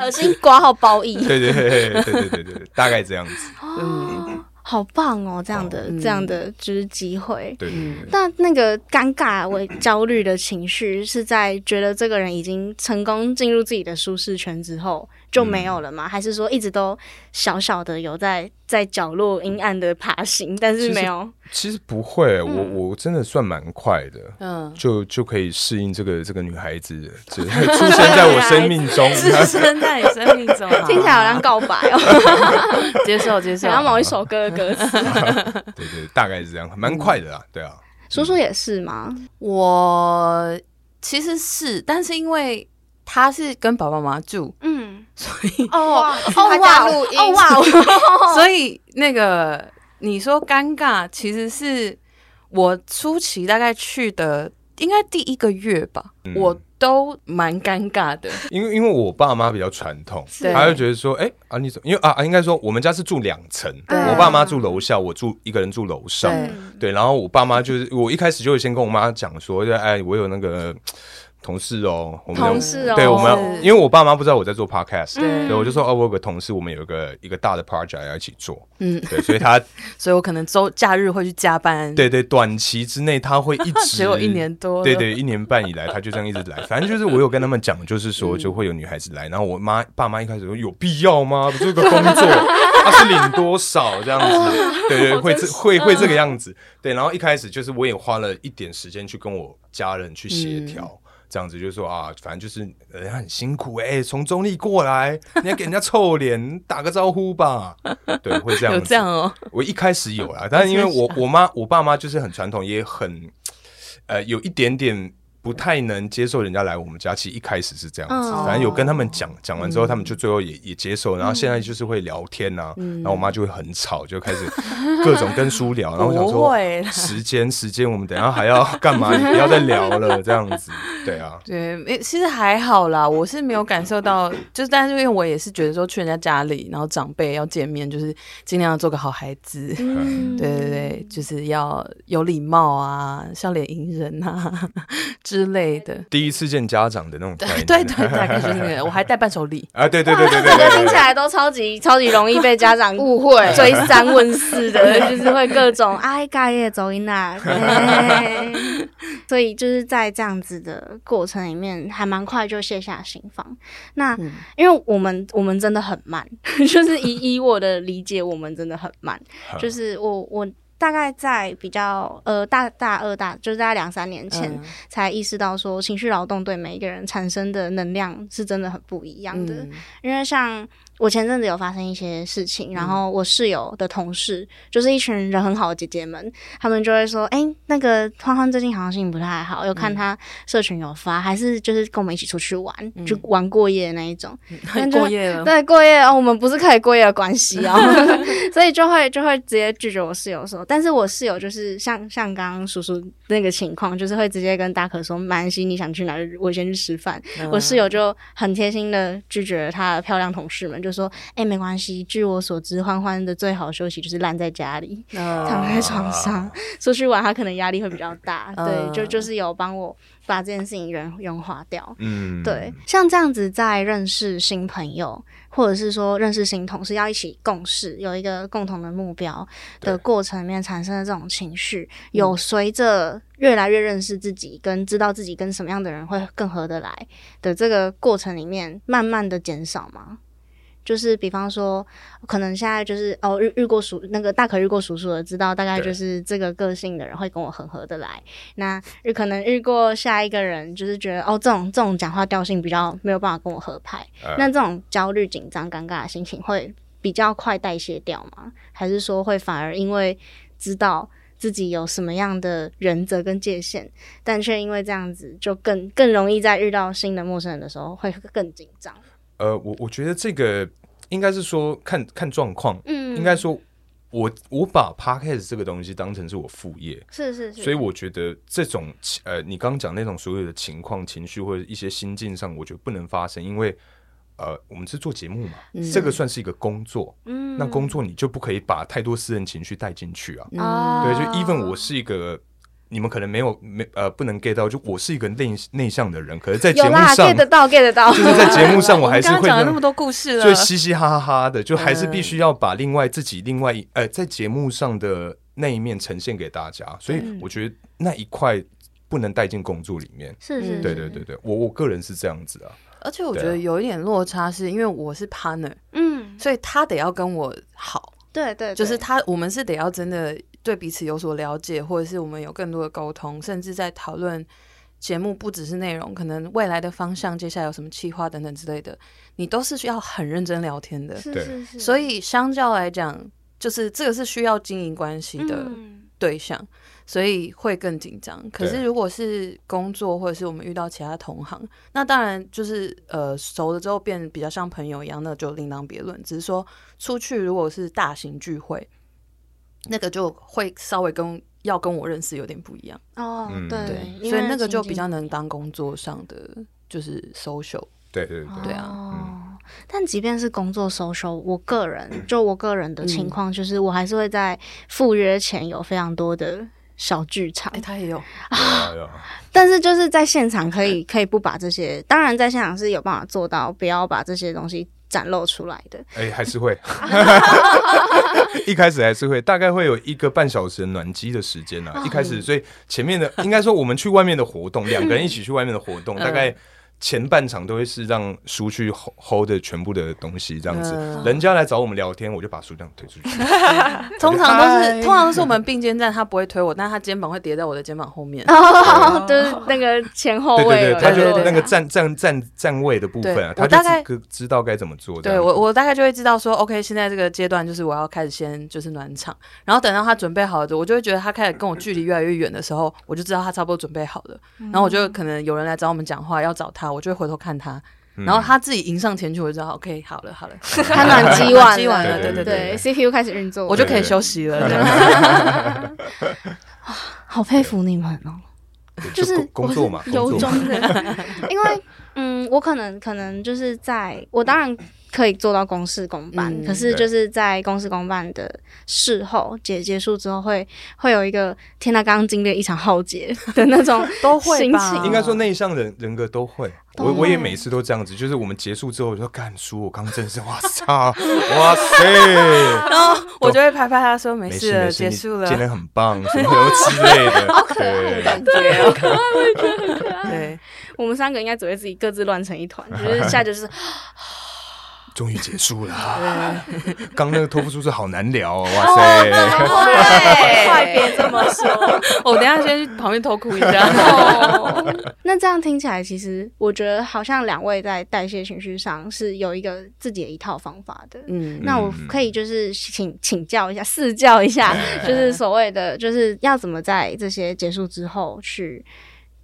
恶心瓜好褒义，对对对对对对，大概这样子，嗯，好棒哦，这样的这样的就是机会，对，但那个尴尬为焦虑的情绪是在觉得这个人已经成功进入自己的舒适圈之后。就没有了吗？还是说一直都小小的有在在角落阴暗的爬行，但是没有？其实不会，我我真的算蛮快的，嗯，就就可以适应这个这个女孩子，只会 出现在我生命中。出 生在你生命中，听起来好像告白哦，接受接受，好像某一首歌的歌词。对对，大概是这样，蛮快的啦，对啊。叔叔也是吗？我其实是，但是因为他是跟爸爸妈妈住，嗯，所以哦哦哇录音哦哇哦，所以那个你说尴尬，其实是我初期大概去的，应该第一个月吧，嗯我都蛮尴尬的。因为因为我爸妈比较传统，对他就觉得说，哎、啊你怎么？因为啊啊应该说我们家是住两层，对我爸妈住楼下，我住一个人住楼上。对对，然后我爸妈就是我一开始就会先跟我妈讲说，就哎，我有那个同事哦，我们有同事哦对，我们要因为我爸妈不知道我在做 podcast，对对，我就说哦，我有个同事，我们有一个一个大的 project 要一起做，嗯，对，所以他 所以我可能周假日会去加班，，对对短期之内他会一直 只有一年多对对，一年半以来他就这样一直来，反正就是我有跟他们讲，就是嗯。说就会有女孩子来，然后我妈爸妈一开始说有必要吗？不是个工作，他是领多少这样子？对对，会这会会这个样子。对，然后一开始就是我也花了一点时间去跟我家人去协调。嗯这样子就是说啊，反正就是人家很辛苦哎、从中立过来，你要给人家臭脸，打个招呼吧。对，会这样有子。这样哦，我一开始有啦，但是因为我我妈我爸妈就是很传统，也很呃有一点点不太能接受人家来我们家。其实一开始是这样子，嗯。反正有跟他们讲，讲完之后他们就最后也也接受，然后现在就是会聊天呐、然后我妈就会很吵，就开始 各种跟书聊，然后我 想说时间时间，我们等下还要干嘛？你不要再聊了，这样子，对啊。对，诶其实还好啦，我是没有感受到，就是但是因为我也是觉得说去人家家里，然后长辈要见面，就是尽量做个好孩子，嗯。对对对，就是要有礼貌啊，笑脸迎人啊之类的。第一次见家长的那种概念，对 对，大概就是那个，我还带伴手礼。啊，对对对对对听起来都超级超级容易被家长误会 追三问四的，就是会各种哎，嘎耶走音啦，所以就是在这样子的过程里面，还蛮快就卸下心防。那、嗯因为我们我们真的很慢，就是以以我的理解，我们真的很慢，就是我我。大概在比较呃大大二大，就是大概两三年前、嗯才意识到说，情绪劳动对每一个人产生的能量是真的很不一样的。嗯因为像我前阵子有发生一些事情，然后我室友的同事就是一群人很好的姐姐们，她们就会说：“哎、那个欢欢最近好像心情不太好，有看他社群有发，还是就是跟我们一起出去玩，就玩过夜的那一种。很 过夜了，对，过夜哦，我们不是可以过夜的关系哦，所以就会就会直接拒绝我室友说，但是我室友就是像像刚刚叔叔那个情况，就是会直接跟大可说，满西，你想去哪儿，我先去吃饭。嗯。我室友就很贴心的拒绝了他的漂亮同事们，就说，哎、没关系，据我所知，欢欢的最好休息就是烂在家里，嗯躺在床上，出去玩他可能压力会比较大，对，嗯就就是有帮我把这件事情圆圆化掉。嗯，对，像这样子在认识新朋友，或者是说认识新同事，要一起共事，有一个共同的目标的过程里面产生的这种情绪，有随着越来越认识自己，跟知道自己跟什么样的人会更合得来的这个过程里面，慢慢的减少吗？就是比方说，可能现在就是哦遇遇过熟那个大可遇过熟熟的，知道大概就是这个个性的人会跟我很合得来。那遇可能遇过下一个人，就是觉得哦这种这种讲话调性比较没有办法跟我合拍，呃那这种焦虑、紧张、尴尬的心情会比较快代谢掉吗？还是说会反而因为知道自己有什么样的原则跟界限，但却因为这样子就更更容易在遇到新的陌生人的时候会更紧张？呃，我我觉得这个应该是说看看状况，嗯。应该说我我把 podcast 这个东西当成是我副业，是是是，所以我觉得这种呃，你刚刚讲那种所有的情况、情绪或者一些心境上，我觉得不能发生，因为呃，我们是做节目嘛，嗯。这个算是一个工作，嗯。那工作你就不可以把太多私人情绪带进去啊。哦对，就 even 我是一个。你们可能没有没呃不能 get 到，就我是一个内内向的人，可是，在节目上，get 得到，get 得到，就是在节目上，我还是会那讲了那么多故事了，就嘻嘻哈哈的，就还是嗯必须要把另外自己另外一呃在节目上的那一面呈现给大家，所以我觉得那一块不能带进工作里面。是是，是。对对对，对，我我个人是这样子啊。而且我觉得有一点落差，是因为我是 partner，嗯，所以他得要跟我好，对对，对。就是他我们是得要真的对彼此有所了解，或者是我们有更多的沟通，甚至在讨论节目不只是内容，可能未来的方向，接下来有什么计划等等之类的，你都是需要很认真聊天的。对是是是，所以相较来讲，就是这个是需要经营关系的嗯对象，所以会更紧张。可是如果是工作，或者是我们遇到其他同行，那当然就是呃熟了之后变比较像朋友一样，那就另当别论。只是说出去如果是大型聚会，那个就会稍微跟要跟我认识有点不一样，哦嗯，对对，因为所以那个就比较能当工作上的就是 social。对对对，对啊。哦，但即便是工作 social，，我个人就我个人的情况，就是我还是会在赴约前有非常多的小剧场哎、，他也有，啊有。啊但是就是在现场可以可以不把这些，当然在现场是有办法做到不要把这些东西展露出来的。哎，还是会，一开始还是会，大概会有一个半小时的暖机的时间啊。一开始，所以前面的应该说我们去外面的活动，两个人一起去外面的活动，大概前半场都会是让书去 hold hold 的全部的东西这样子。嗯人家来找我们聊天，我就把书这样推出去。通常都是通常都是我们并肩站，他不会推我，但他肩膀会叠在我的肩膀后面。哦，就是那个前后位对对对，位他就那个站站站站位的部分啊，他大概知知道该怎么做。对我，我大概就会知道说，OK，现在这个阶段就是我要开始先就是暖场，然后等到他准备好了，我就会觉得他开始跟我距离越来越远的时候，我就知道他差不多准备好了。然后我就可能有人来找我们讲话，要找他，我就会回头看他，嗯然后他自己迎上前去，我就知道 OK，好了好了，他暖机完机完了，对对对对，CPU 开始运作，我就可以休息了。好佩服你们哦。就是工工作嘛，我是由衷的，因为嗯，我可能可能就是在我当然可以做到公事公办，嗯可是就是在公事公办的事后结结束之后会，会有一个天呐，刚刚经历一场浩劫的那种 都会心吧情。应该说内向人人格都会，都我我也每次都这样子，就是我们结束之后我就说干叔，我刚真是哇操，哇塞，然后我就会拍拍他说没没事了，结束了。今天很棒，什么之类的，对，感觉哦，对，我们三个应该只会自己各自乱成一团，就是下就是终于结束了。刚那个托付书是好难聊哦，哇塞，快别这么说。我等一下先去旁边偷哭一下。哦，那这样听起来，其实我觉得好像两位在代谢情绪上是有一个自己的一套方法的。嗯，那我可以就是请请教一下、试教一下，就是所谓的就是要怎么在这些结束之后去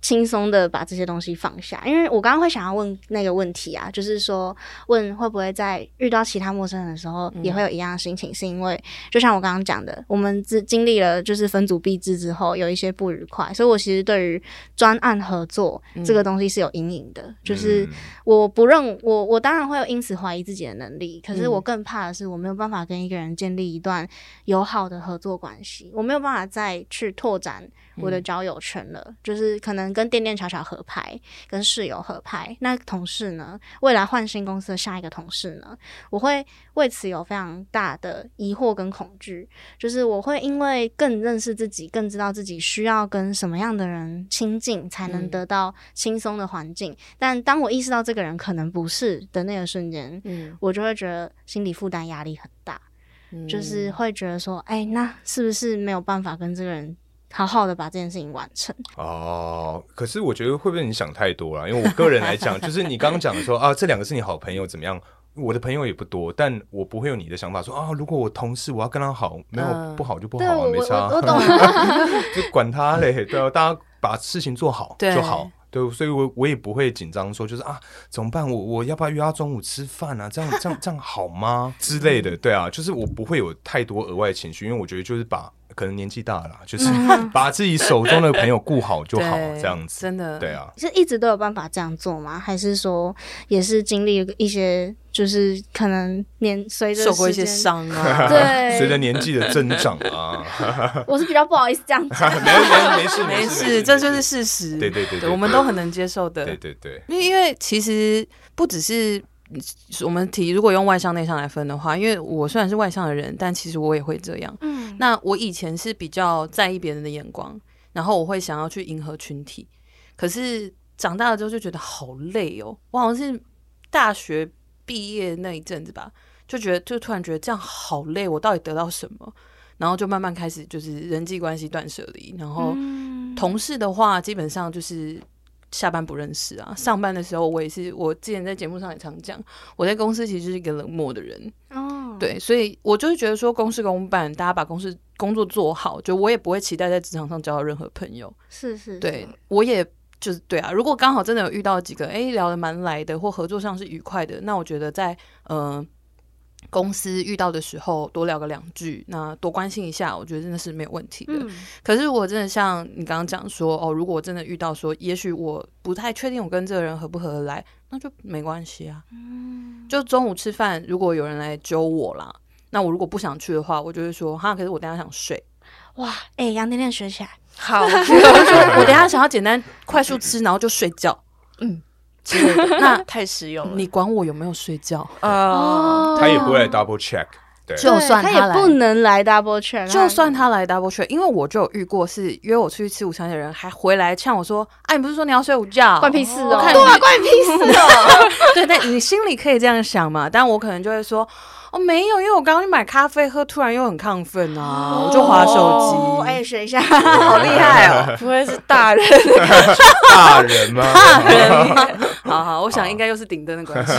轻松的把这些东西放下。因为我刚刚会想要问那个问题啊，就是说问会不会在遇到其他陌生人的时候也会有一样的心情，是因为就像我刚刚讲的，我们只经历了就是分组毕制之后有一些不愉快，所以我其实对于专案合作这个东西是有阴影的，就是。嗯我不认我，我当然会因此怀疑自己的能力，可是嗯我更怕的是我没有办法跟一个人建立一段友好的合作关系，我没有办法再去拓展我的交友圈了。就是可能跟店店巧巧合拍，跟室友合拍，那同事呢，未来换新公司的下一个同事呢，我会为此有非常大的疑惑跟恐惧，就是我会因为更认识自己，更知道自己需要跟什么样的人亲近，才能嗯。得到轻松的环境。但当我意识到这个人可能不是的那个瞬间，嗯，我就会觉得心理负担压力很大，嗯。就是会觉得说，哎、那是不是没有办法跟这个人好好的把这件事情完成？哦，可是我觉得会不会你想太多了？因为我个人来讲，就是你刚刚讲的说啊，这两个是你好朋友怎么样？我的朋友也不多，但我不会有你的想法说啊，如果我同事我要跟他好，没有嗯不好就不好，啊，没差我我懂，就管他嘞，对啊，大家把事情做好就好。对，所以我我也不会紧张，说就是啊，怎么办？我我要不要约他中午吃饭啊？这样这样这样好吗？之类的，对啊，就是我不会有太多额外情绪，因为我觉得就是把可能年纪大了，就是把自己手中的朋友顾好就好，这样子。真的对。啊，是一直都有办法这样做吗？还是说也是经历一些，就是可能年随着受过一些？伤啊，对，随着年纪的增长啊，我是比较不好意思这样讲。没没没事没事，这就是事实。对对对对我们都很能接受的。对对对，因为因为其实不只是嗯我们提，如果用外向内向来分的话，因为我虽然是外向的人，但其实我也会这样。嗯，那我以前是比较在意别人的眼光，然后我会想要去迎合群体，可是长大了之后就觉得好累哦。我好像是大学毕业那一阵子吧，就觉得就突然觉得这样好累，我到底得到什么？然后就慢慢开始就是人际关系断舍离，然后嗯同事的话基本上就是。下班不认识啊，上班的时候我也是，我之前在节目上也常讲，我在公司其实是一个冷漠的人，哦，对，所以我就是觉得说公事公办，大家把公事工作做好，就我也不会期待在职场上交到任何朋友。是是，对我也就是对啊，如果刚好真的有遇到几个哎、诶聊得蛮来的，或合作上是愉快的，那我觉得在呃公司遇到的时候多聊个两句，那多关心一下，我觉得真的是没有问题的。嗯，可是如果真的像你刚刚讲说哦，如果我真的遇到说，也许我不太确定我跟这个人合不合得来，那就没关系啊。就中午吃饭，如果有人来揪我啦，那我如果不想去的话，我就会说哈，可是我等下想睡，哇，哎，杨甜甜学起来，好，我就说我等下想要简单快速吃，然后就睡觉，嗯之类的。那太实用了。你管我有没有睡觉？呃，他也不会 double check，对，就算他也不能来 double check，就算他来 double check，因为我就有遇过是约我出去吃午餐的人，还回来呛我说：“哎、你不是说你要睡午觉？关屁事哦对啊，关屁事哦！对，但你心里可以这样想嘛，但我可能就会说，哦，没有，因为我刚刚去买咖啡喝，突然又很亢奋啊，我就划手哦机。哎，学一下，好厉害哦，不会是大人？大人吗？好好，我想应该又是顶灯的关系。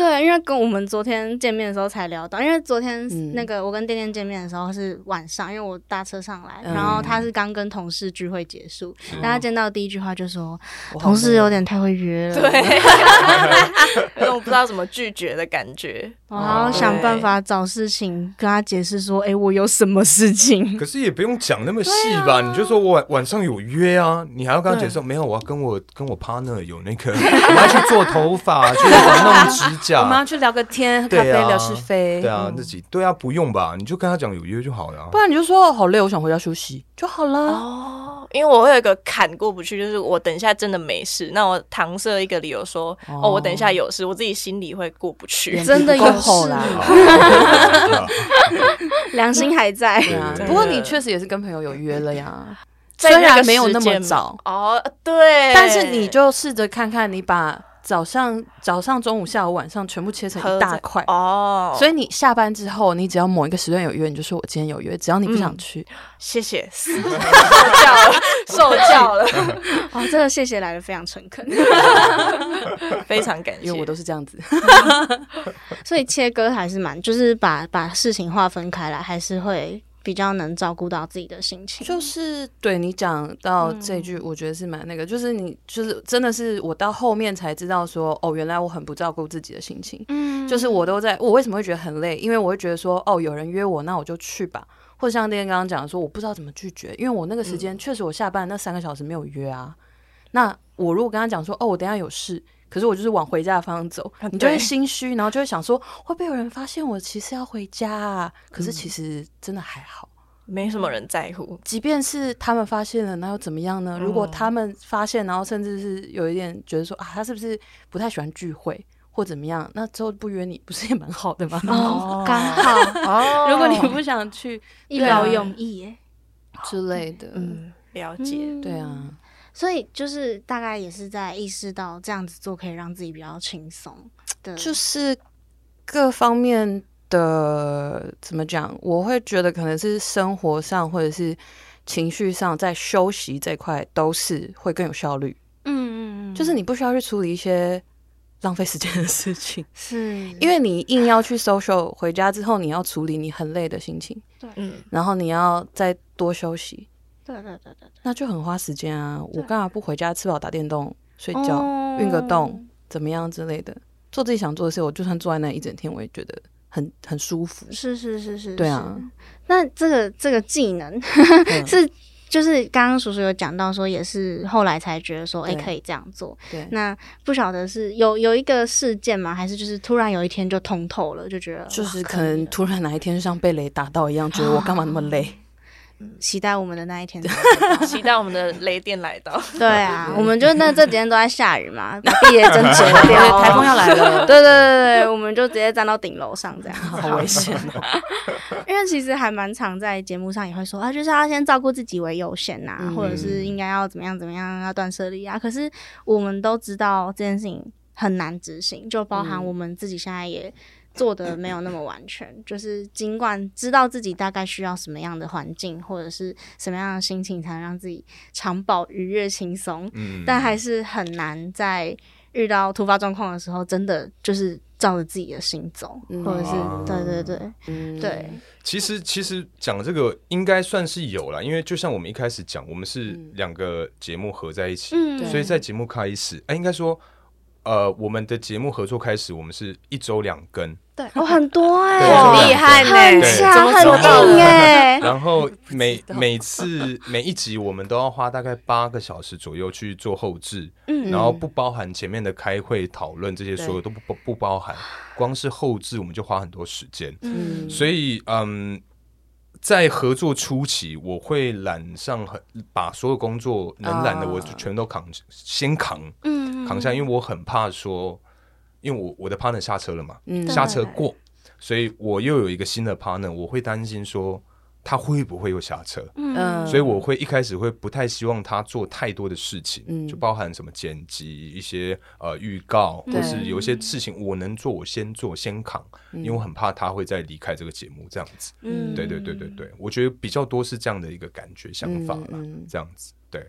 对，因为跟我们昨天见面的时候才聊到，因为昨天嗯那个我跟店店见面的时候是晚上，因为我搭车上来，嗯然后他是刚跟同事聚会结束，然后他见到第一句话就说同事有点太会约了，对，有种不知道怎么拒绝的感觉。我还要想办法找事情跟他解释说，哎，我有什么事情，可是也不用讲那么细吧？你就说我晚晚上有约啊，你还要跟他解释没有？我要跟我跟我 partner 有那个，我要去做头发，去弄指我们要。去聊个天，喝咖啡，啊聊是非。对啊，嗯自己对啊，不用吧？你就跟他讲有约就好了啊。不然你就说哦好累，我想回家休息就好了。哦，因为我会有一个坎过不去，就是我等一下真的没事，那我搪塞一个理由说，哦，我等一下有事，我自己心里会过不去。真的 有事啦。良心还在。对啊，不过你确实也是跟朋友有约了呀，在虽然没有那么早，哦，对，但是你就试着看看，你把早上、早上、中午、下午、晚上全部切成一大块。哦，所以你下班之后，你只要某一个时段有约，你就说我今天有约，只要你不想嗯。去，谢谢，受教了，受教了，哦，真的谢谢来的非常诚恳，非常感谢。因为我都是这样子。所以切割还是蛮，就是把把事情划分开来，还是会比较能照顾到自己的心情。就是对你讲到这嗯句，我觉得是蛮那个，就是你就是真的是我到后面才知道说，哦，原来我很不照顾自己的心情。嗯就是我都在，我为什么会觉得很累？因为我会觉得说，哦，有人约我，那我就去吧。或者像那天刚刚讲的说，我不知道怎么拒绝，因为我那个时嗯间确实我下班那三个小时没有约啊。那我如果跟他讲说，哦，我等一下有事，可是我就是往回家的方向走，啊你就会心虚，然后就会想说，会不会有人发现我其实要回家啊？可是其嗯实真的还好。没什么人在乎，即便是他们发现了，那又怎么样呢？如果嗯他们发现，然后甚至是有一点觉得说啊，他是不是不太喜欢聚会或怎么样？那之后不约你，不是也蛮好的吗？哦，刚好哦如果你不想去一劳永逸耶。之类的，嗯了解，嗯对啊，所以就是大概也是在意识到这样子做可以让自己比较轻松的，就是各方面的怎么讲，我会觉得可能是生活上或者是情绪上，在休息这块都是会更有效率。嗯嗯嗯，就是你不需要去处理一些浪费时间的事情。是因为你硬要去 social，回家之后你要处理你很累的心情，嗯，然后你要再多休息，对对对对那就很花时间啊。我干嘛不回家吃饱打电动、睡对，觉、哦运个动，怎么样之类的，做自己想做的事。我就算坐在那一整天，我也觉得很很舒服。是是是是，对啊。那这个这个技能 嗯是就是刚刚叔叔有讲到说，也是后来才觉得说，哎、对可以这样做。对，那不晓得是有有一个事件吗？还是就是突然有一天就通透了，就觉得就是可能突然哪一天就像被雷打到一样，觉得我干嘛那么累？期待我们的那一天。期待我们的雷电来到。对啊，我们就那这几天都在下雨嘛，把 毕业真折对，掉，台风要来了，对对对对，我们就直接站到顶楼上这样。好危险哦。因为其实还蛮常在节目上也会说啊，就是要先照顾自己为优先呐、嗯或者是应该要怎么样怎么样，要断舍离啊。可是我们都知道这件事情很难执行，就包含嗯我们自己现在也做的没有那么完全。就是尽管知道自己大概需要什么样的环境，或者是什么样的心情，才能让自己长保愉悦轻松，嗯但还是很难在遇到突发状况的时候，真的就是照着自己的心走，嗯或者是啊对对对嗯对。其实其实讲这个应该算是有了，因为就像我们一开始讲，我们是嗯两个节目合在一起，嗯所以在节目开始，哎、应该说，呃，我们的节目合作开始，我们是一周两更，对，哦，很多 哎、很厉害呢。很对强，很做到的硬哎、然后每每次每一集我们都要花大概八个小时左右去做后置，嗯然后不包含前面的开会讨论这些，所有都不不不包含，光是后置我们就花很多时间，嗯。所以嗯。在合作初期，我会揽上很把所有工作能揽的，啊。我就全都扛，先扛嗯扛下，因为我很怕说，因为我我的 partner 下车了嘛，嗯。下车过，所以我又有一个新的 partner，我会担心说他会不会又下车，嗯。所以我会一开始会不太希望他做太多的事情，嗯。就包含什么剪辑、一些呃预告，对。或是有一些事情我能做，我先做先扛，因为我很怕他会再离开这个节目这样子。嗯。对对对对对，我觉得比较多是这样的一个感觉想法啦，嗯嗯。这样子对。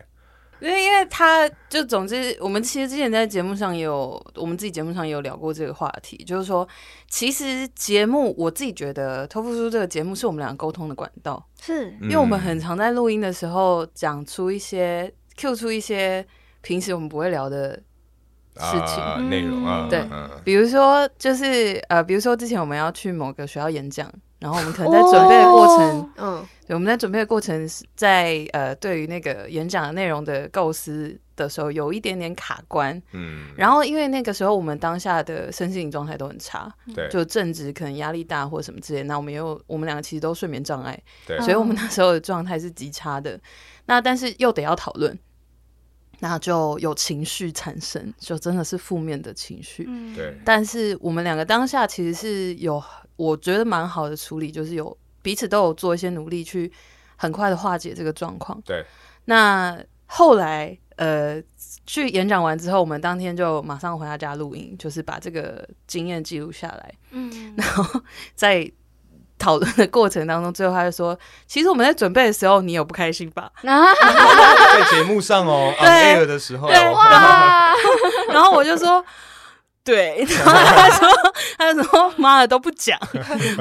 因为因为他就总之，我们其实之前在节目上也有，我们自己节目上也有聊过这个话题，就是说，其实节目我自己觉得《托付书》这个节目是我们两个沟通的管道，是。嗯因为我们很常在录音的时候讲出一些 Q 出一些平时我们不会聊的事情，啊内容啊，对嗯比如说就是呃，比如说之前我们要去某个学校演讲，然后我们可能在准备的过程。哦嗯，对，我们在准备的过程是在呃，对于那个演讲的内容的构思的时候，有一点点卡关。嗯，然后因为那个时候我们当下的身心灵状态都很差，对就正值可能压力大或什么之类，那我们又我们两个其实都睡眠障碍，对所以我们那时候的状态是极差的。那但是又得要讨论，那就有情绪产生，就真的是负面的情绪。嗯对但是我们两个当下其实是有，我觉得蛮好的处理，就是有彼此都有做一些努力去很快的化解这个状况。对，那后来呃去演讲完之后，我们当天就马上回他家录音，就是把这个经验记录下来，嗯然后 在。讨论的过程当中，最后他就说：“其实我们在准备的时候，你有不开心吧？” 啊在节目上哦对 air 的时候，对哇，然后我就说，对，然后他说，他就说，妈的都不讲，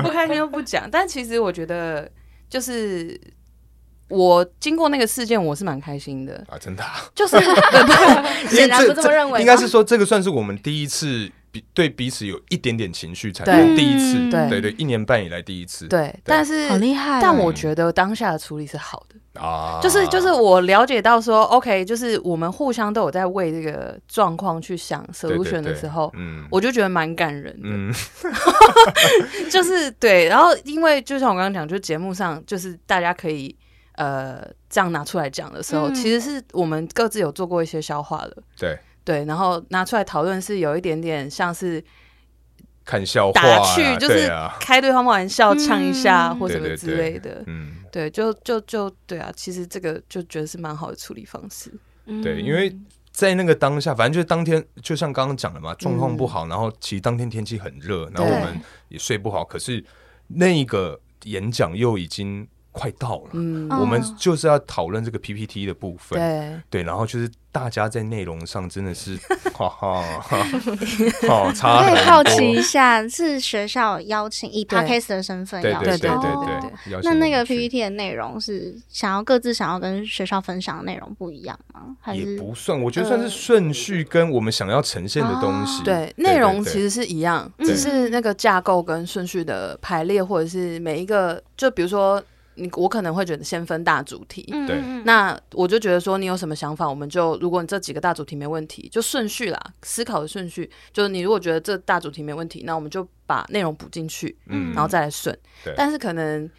不开心都不讲。但其实我觉得，就是我经过那个事件，我是蛮开心的，啊，真的啊，就是 显然不这么认为，应该是说这个算是我们第一次彼对彼此有一点点情绪才能，第一次，嗯对。对对，一年半以来第一次，对，但是好厉害哦，但我觉得当下的处理是好的，啊，就是就是我了解到说，OK，就是我们互相都有在为这个状况去想 solution 的对时候，嗯。我就觉得蛮感人的。嗯。就是对，然后因为就像我刚刚讲，就节目上就是大家可以呃这样拿出来讲的时候，嗯。其实是我们各自有做过一些消化的，对，对，然后拿出来讨论是有一点点像是看笑话打啊趣，就是开对方玩笑，嗯唱一下或什么之类的，嗯，对，就就就对啊，其实这个就觉得是蛮好的处理方式，嗯。对，因为在那个当下，反正就是当天，就像刚刚讲的嘛，状况不好，然后其实当天天气很热，然后我们也睡不好，可是那一个演讲又已经快到了，嗯，我们哦就是要讨论这个 PPT 的部分。对，对，然后就是大家在内容上真的是，哈哈，哈 哦，差很多。可以好奇一下，是学校邀请以对 podcast 的身份邀对对请对对对对哦对。那那个 PPT 的内容是想要各自想要跟学校分享的内容不一样吗？还也是不算，我觉得算是顺序跟我们想要呈现的东西。对，内容其实实是一样，嗯只是那个架构跟顺序的排列，或者是每一个，就比如说你，我可能会觉得先分大主题。对那我就觉得说，你有什么想法，我们就如果你这几个大主题没问题，就顺序啦，思考的顺序，就是你如果觉得这大主题没问题，那我们就把内容补进去，嗯然后再来顺对。但是可能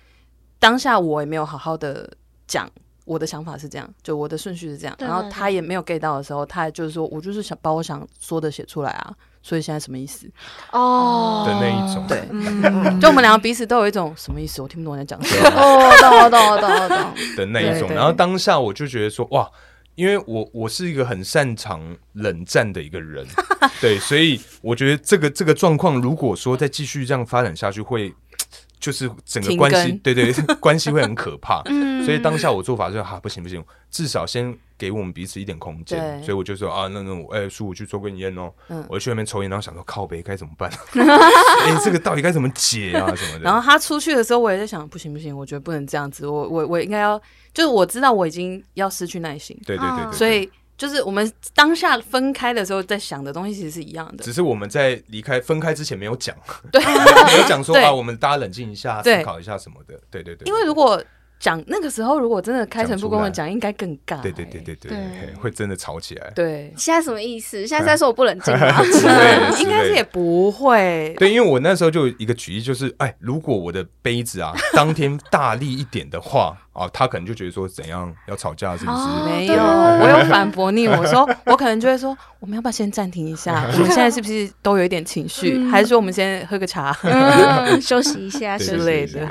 当下我也没有好好的讲我的想法是这样，就我的顺序是这样，然后他也没有 get 到的时候，他就是说我就是想把我想说的写出来啊，所以现在什么意思？哦的那一种。对，嗯就我们两个彼此都有一种什么意思？我听不懂你在讲什么。哦，懂我懂我懂我懂。的那一种。对对然后当下我就觉得说，哇，因为我我是一个很擅长冷战的一个人，对，所以我觉得这个这个状况，如果说再继续这样发展下去，会就是整个关系，更对对，关系会很可怕。嗯所以当下我做法就是，哈、不行不行，至少先给我们彼此一点空间。对所以我就说啊，那那我哎，叔，我去抽根烟哦，嗯我就去外面抽烟，然后想说靠北该怎么办？哎，这个到底该怎么解啊什么的？然后他出去的时候，我也在想，不行不行，我觉得不能这样子，我我我应该要，就是我知道我已经要失去耐心，对对对对对，所以就是我们当下分开的时候在想的东西其实是一样的。只是我们在离开分开之前没有讲，对，没有讲说对。啊，我们大家冷静一下，思考一下什么的。对对对，因为如果讲那个时候，如果真的开诚布公的讲应该更尬、对对对欸对对，会真的吵起来。对，现在什么意思？现在在说我不冷静 应该是也不会。对，因为我那时候就一个举例，就是哎，如果我的杯子啊 当天大力一点的话啊，他可能就觉得说怎样要吵架是不是？哦没有，我有反驳你。我说，我可能就会说，我们要不要先暂停一下？我们现在是不是都有一点情绪？嗯还是说我们先喝个茶？嗯，休息一下，之类的。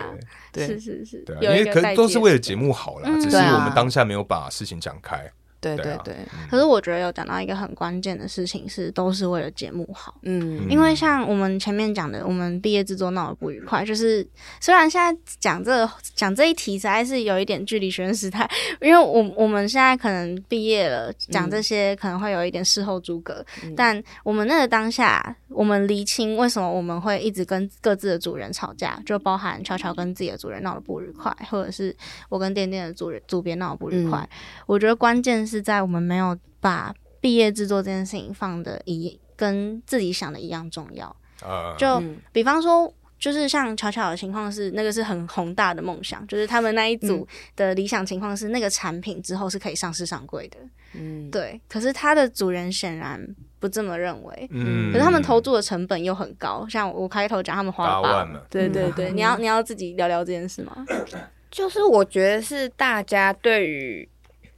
对。是是是。对啊，，因为可都是为了节目好啦，嗯只是我们当下没有把事情讲开。对啊对对对，可是我觉得有讲到一个很关键的事情是，都是为了节目好。嗯因为像我们前面讲的，我们毕业制作闹得不愉快，就是虽然现在讲这个讲这一题实在是有一点距离学生时代，因为我我们现在可能毕业了，讲这些可能会有一点事后诸葛，嗯但我们那个当下，我们厘清为什么我们会一直跟各自的主人吵架，就包含悄悄跟自己的主人闹得不愉快，或者是我跟店店的主人主编闹得不愉快。我觉得关键是在我们没有把毕业制作这件事情放的一跟自己想的一样重要。呃，就嗯比方说，就是像巧巧的情况是，那个是很宏大的梦想，就是他们那一组的理想情况是，那个产品之后是可以上市上柜的。嗯，对，可是他的主人显然不这么认为。嗯可是他们投注的成本又很高，像我开头讲，他们花了八八万了，对对对，你要你要自己聊聊这件事吗？就是我觉得是大家对于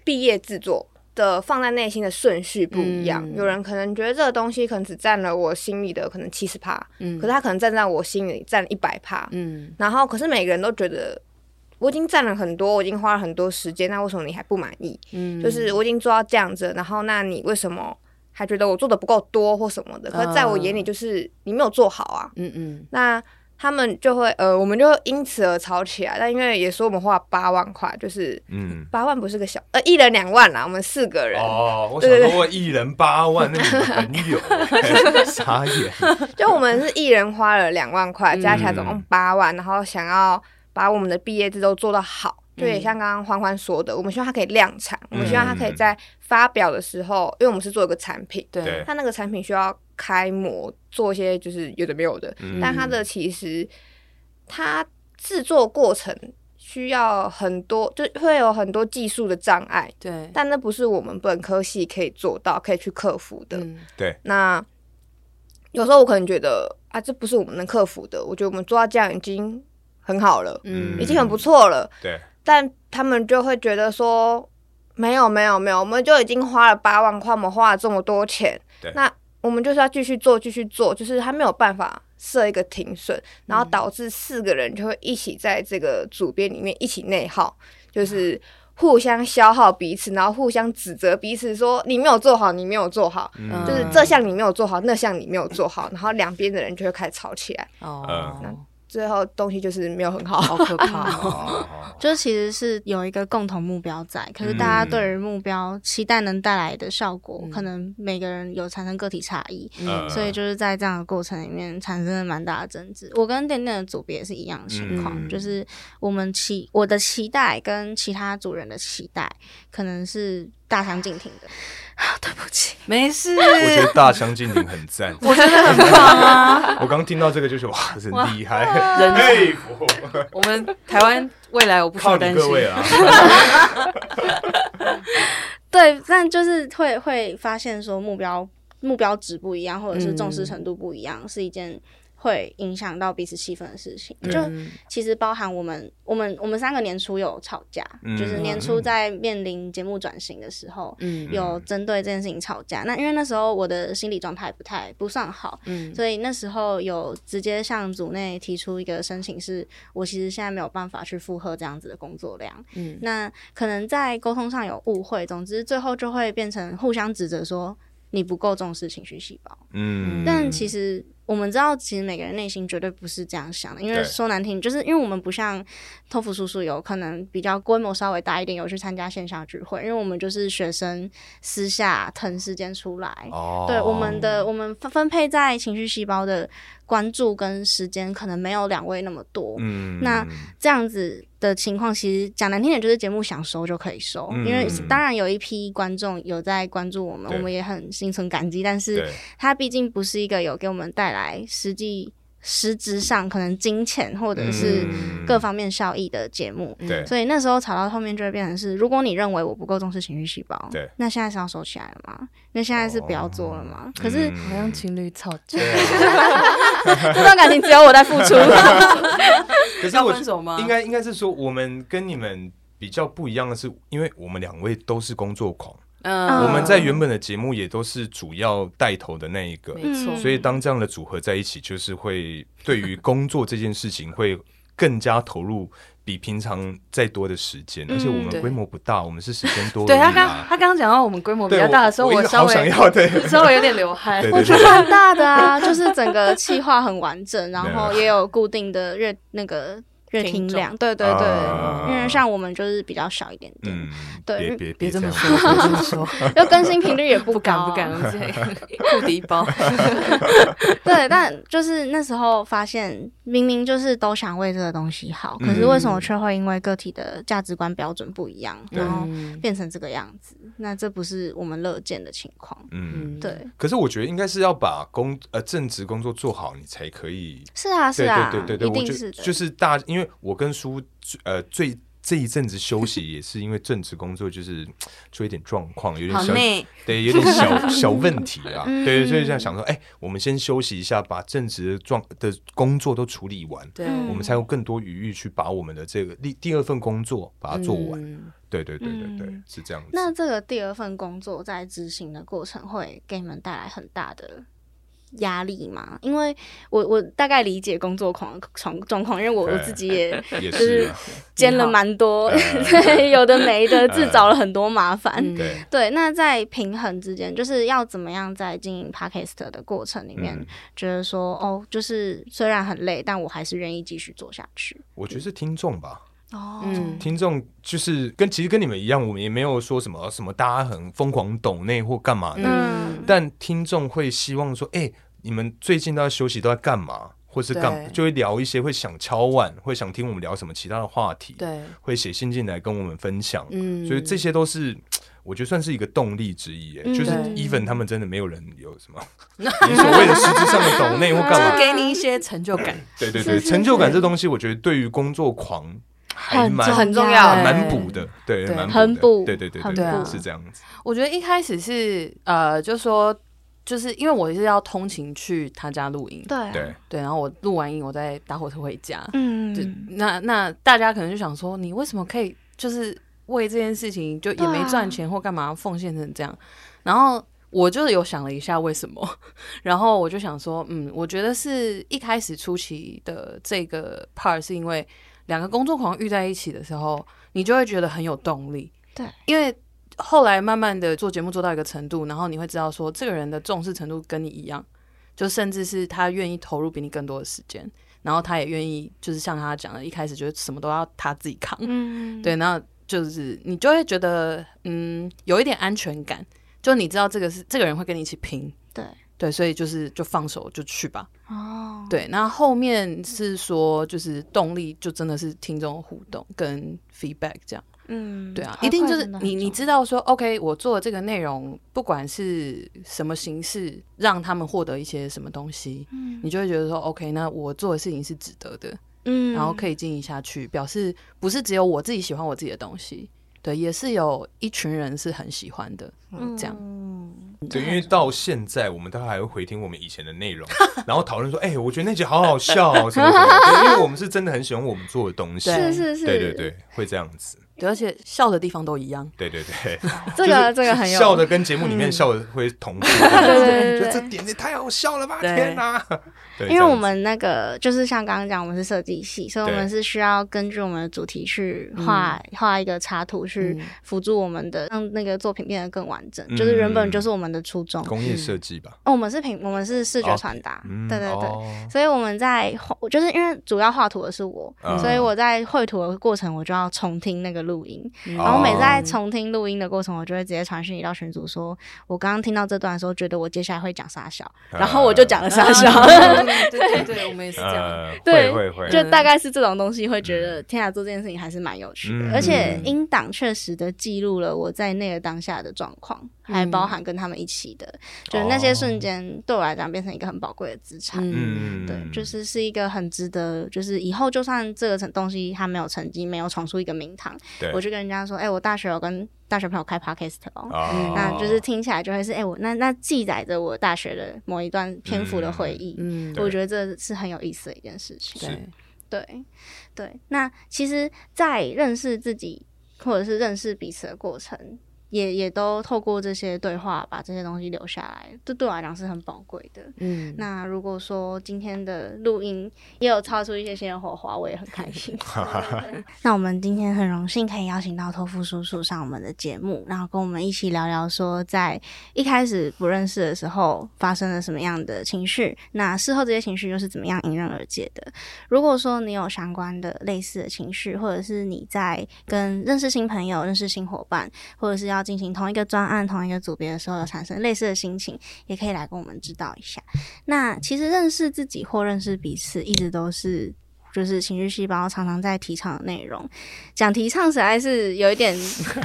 毕业制作的放在内心的顺序不一样。嗯有人可能觉得这个东西可能只占了我心里的可能七十趴，嗯可是他可能站在我心里占一百趴。嗯然后可是每个人都觉得我已经占了很多，我已经花了很多时间，那为什么你还不满意？嗯就是我已经做到这样子，然后那你为什么还觉得我做的不够多或什么的？可是在我眼里就是你没有做好啊。嗯嗯那他们就会呃，我们就会因此而吵起来。但因为也说我们花八万块，就是嗯。八万不是个小呃，一人两万啦，我们四个人，哦，我想说一人八万，那你们很有，傻眼。就我们是一人花了两万块，嗯加起来总共八万，然后想要把我们的毕业制都做到好。就也嗯像刚刚欢欢说的，我们希望它可以量产，我们希望它可以在发表的时候，因为我们是做一个产品，对对它那个产品需要开模，做一些就是有的没有的，嗯。但它的其实它制作过程需要很多，就会有很多技术的障碍，对，但那不是我们本科系可以做到、可以去克服的。嗯。对，那有时候我可能觉得啊，这不是我们能克服的，我觉得我们做到这样已经很好了，嗯。已经很不错了。对，但他们就会觉得说，没有没有没有，我们就已经花了八万块，我们花了这么多钱。对，那我们就是要继续做，继续做，就是他没有办法设一个停损，然嗯后导致四个人就会一起在这个主编里面一起内耗，就是。互相消耗彼此，然后互相指责彼此，说你没有做好，你没有做好，嗯就是这项你没有做好，那项你没有做好，然后两边的人就会开始吵起来。哦嗯，最后东西就是没有很好。好可怕 就其实是有一个共同目标在，可是大家嗯对于目标期待能带来的效果，嗯可能每个人有产生个体差异，嗯所以就是在这样的过程里面产生了蛮大的争执。我跟店店的组别也是一样的情况，嗯就是我们期我的期待跟其他组人的期待可能是大相径庭的。对不起，没事，我觉得大相径庭很赞。我觉得很棒啊。我刚听到这个就是哇，真厉害，人佩服，我们台湾未来我不需要担心。各位啊！对，但就是会会发现说目标目标值不一样，或者是重视嗯程度不一样，是一件会影响到彼此气氛的事情。就嗯其实包含我们我们我们三个年初有吵架，嗯就是年初在面临节目转型的时候。嗯有针对这件事情吵架，那因为那时候我的心理状态不太不算好，嗯所以那时候有直接向组内提出一个申请，是我其实现在没有办法去负荷这样子的工作量，嗯那可能在沟通上有误会，总之最后就会变成互相指责说你不够重视情绪细胞。嗯，但其实我们知道，其实每个人内心绝对不是这样想的，因为说难听，就是因为我们不像托福叔叔有可能比较规模稍微大一点，有去参加线下聚会，因为我们就是学生私下腾时间出来。哦，对我们的我们分分配在情绪细胞的关注跟时间，可能没有两位那么多。嗯。那这样子的情况，其实讲难听点，就是节目想收就可以收，嗯。因为当然有一批观众有在关注我们，我们也很心存感激，但是对。它毕竟不是一个有给我们带来实际实质上可能金钱或者是嗯各方面效益的节目。对所以那时候吵到后面就会变成是，如果你认为我不够重视情绪细胞，对那现在是要收起来了吗？那现在是不要做了吗？可是嗯好像情侣吵架，这段感情只有我在付出。可是我分手吗？应该应该是说，我们跟你们比较不一样的是，因为我们两位都是工作狂，嗯嗯我们在原本的节目也都是主要带头的那一个，没错，嗯所以当这样的组合在一起，就是会对于工作这件事情会更加投入。比平常再多的时间，而且我们规模不大，我们是时间多 对他啊。刚他刚刚讲到我们规模比较大的时候，我稍微好想要对 稍微有点流汗。我觉得蛮大的啊，就是整个计划很完整，然后 也有固定的月那个月听量，对对对，啊。因为像我们就是比较少一点点，嗯，对别别别这么说，别这么说，就更新频率也不不敢高啊。不敢，我们这库迪包。对，但就是那时候发现，明明就是都想为这个东西好，可是为什么却会因为个体的价值观标准不一样，对。然后嗯。变成这个样子？那这不是我们乐见的情况。嗯，对，可是我觉得应该是要把工呃正职工作做好，你才可以。是啊，是啊，对对对对，一我觉定是的，就是大，因为我跟叔呃最这一阵子休息 也是因为正职工作就是 出一点状况，有点小，对，有点小 小问题啊。嗯对，所以这样想说，哎，我们先休息一下，把正职的状的工作都处理完。对，嗯我们才有更多余裕去把我们的这个第第二份工作把它做完。嗯对对对对对，嗯是这样子。那这个第二份工作在执行的过程会给你们带来很大的压力嘛？因为我我大概理解工作狂状状况，因为我我自己也也就是兼了蛮多，呃对，有的没的，自找了很多麻烦。嗯对，对，那在平衡之间，就是要怎么样在经营 podcast 的过程里面，嗯觉得说哦，就是虽然很累，但我还是愿意继续做下去。我觉得是听众吧。哦。嗯。听众就是跟其实跟你们一样，我们也没有说什么什么大家很疯狂抖内或干嘛的，嗯。但听众会希望说，哎、你们最近都在休息，都在干嘛？或是干对。就会聊一些，会想敲碗，会想听我们聊什么其他的话题，对，会写信进来跟我们分享，嗯。所以这些都是 我觉得算是一个动力之一。哎、嗯就是 even 他们真的没有人有什么 你所谓的实质上的抖内或干就嘛，给你一些成就感。对对对，成就感这东西，我觉得对于工作狂还蛮很重要对蛮补的，对，蛮很补对对对很对，补是这样子。我觉得一开始是呃，就说就是因为我是要通勤去他家录音，对对，对，然后我录完音，我再搭火车回家。嗯对，那那大家可能就想说，你为什么可以就是为这件事情就也没赚钱或干嘛奉献成这样？然后我就有想了一下为什么，然后我就想说，嗯，我觉得是一开始初期的这个 part 是因为两个工作狂遇在一起的时候，你就会觉得很有动力。对，因为后来慢慢的做节目做到一个程度，然后你会知道说，这个人的重视程度跟你一样，就甚至是他愿意投入比你更多的时间。然后他也愿意，就是像他讲的，一开始就是什么都要他自己扛，嗯，对，然后就是你就会觉得，嗯，有一点安全感，就你知道这个是这个人会跟你一起拼，对。对，所以就是就放手就去吧，哦，对。那后面是说，就是动力就真的是听众互动跟 feedback 这样，嗯，对啊，一定就是你你知道说，OK，我做的这个内容，不管是什么形式，让他们获得一些什么东西，嗯你就会觉得说，OK，那我做的事情是值得的，嗯，然后可以经营下去，表示不是只有我自己喜欢我自己的东西，对，也是有一群人是很喜欢的，嗯这样，对，因为到现在我们都还会回听我们以前的内容，然后讨论说，哎、我觉得那集好好笑、哦，什么什么的，对因为我们是真的很喜欢我们做的东西，是是是，对对对，会这样子，对，而且笑的地方都一样，对对对，这个这个很有笑的跟节目里面笑的会同步，对对对这点也太好笑了吧，天哪！对因为我们那个就是像刚刚讲，我们是设计系，所以我们是需要根据我们的主题去画画、一个插图，去嗯。辅助我们的让那个作品变得更完整。就是原本就是我们的初衷。工业设计吧，哦，我们是平，我们是视觉哦传达，嗯对对对。哦。所以我们在画，就是因为主要画图的是我，嗯。所以我在绘图的过程，我就要重听那个录音。嗯。然后每次在哦。重听录音的过程，我就会直接传讯息到群组说，我刚刚听到这段的时候，觉得我接下来会讲傻笑，然后我就讲了傻小。啊对对对，我们也是这样，呃，对会会会，就大概是这种东西，会觉得天啊，做这件事情还是蛮有趣的，嗯。而且音档确实的记录了我在那个当下的状况，还包含跟他们一起的，就是那些瞬间对我来讲变成一个很宝贵的资产。嗯，嗯，对，就是是一个很值得，就是以后就算这个成东西它没有成绩，没有闯出一个名堂，我就跟人家说，哎、我大学有跟大学朋友开 podcast 哦，哦那就是听起来就会是，哎、我那那记载着我大学的某一段篇幅的回忆，嗯，我觉得这是很有意思的一件事情。对，对对，那其实，在认识自己或者是认识彼此的过程，也也都透过这些对话把这些东西留下来，这对我来讲是很宝贵的。嗯，那如果说今天的录音也有擦出一些新的火花，我也很开心。那我们今天很荣幸可以邀请到托付叔叔上我们的节目，然后跟我们一起聊聊说，在一开始不认识的时候发生了什么样的情绪，那事后这些情绪又是怎么样迎刃而解的。如果说你有相关的类似的情绪，或者是你在跟认识新朋友、认识新伙伴，或者是要进行同一个专案、同一个组别的时候，有产生类似的心情，也可以来跟我们指导一下。那其实认识自己或认识彼此，一直都是。就是情绪细胞常常在提倡的内容，讲提倡实在是有一点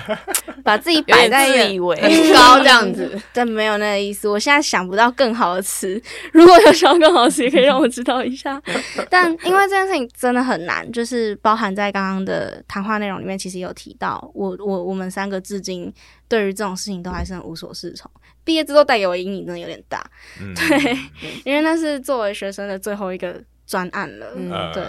把自己摆在一个自以为很高这样子，但没有那个意思。我现在想不到更好的词，如果有想到更好的词，也可以让我知道一下。但因为这件事情真的很难，就是包含在刚刚的谈话内容里面，其实有提到，我我我们三个至今对于这种事情都还是很无所适从。毕业之后带给我阴影真的有点大，嗯，对，因为那是作为学生的最后一个专案了，嗯呃。对，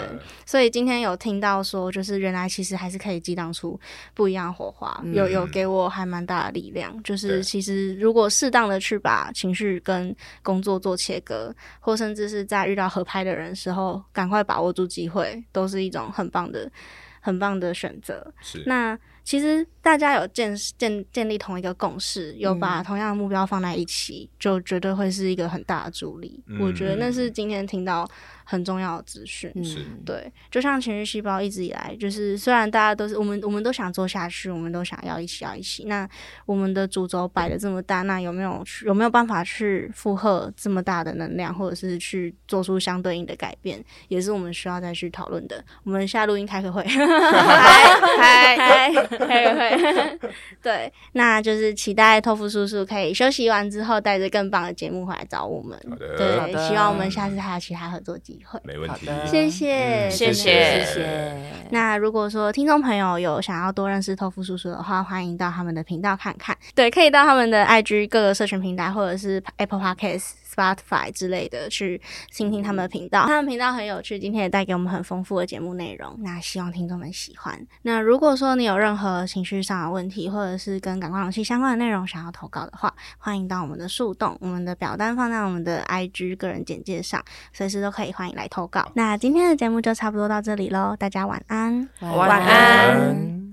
所以今天有听到说，就是原来其实还是可以激荡出不一样的火花，嗯。有有给我还蛮大的力量。就是其实如果适当的去把情绪跟工作做切割，或甚至是在遇到合拍的人的时候，赶快把握住机会，都是一种很棒的、很棒的选择。是。那其实大家有建建建立同一个共识，有嗯。把同样的目标放在一起，就绝对会是一个很大的助力。嗯。我觉得那是今天听到很重要的资讯。是嗯，对，就像情绪细胞一直以来，就是虽然大家都是我们，我们都想做下去，我们都想要一起要一起。那我们的主轴摆的这么大，那有没有去有没有办法去负荷这么大的能量，或者是去做出相对应的改变，也是我们需要再去讨论的。我们下录音开个会，嗨嗨开个会。对，那就是期待托付叔叔可以休息完之后，带着更棒的节目回来找我们。好的对希望我们下次还有其他合作机会。没问题谢谢，嗯谢谢谢谢。那如果说听众朋友有想要多认识豆腐叔叔的话，欢迎到他们的频道看看。对，可以到他们的 IG 各个社群平台，或者是 Apple Podcast、Spotify 之类的去听听他们的频道。他们频道很有趣，今天也带给我们很丰富的节目内容。那希望听众们喜欢。那如果说你有任何情绪上的问题，或者是跟感官容器相关的内容想要投稿的话，欢迎到我们的树洞，我们的表单放在我们的 IG 个人简介上，随时都可以欢迎来投稿。那今天的节目就差不多到这里喽，大家晚安。晚安安。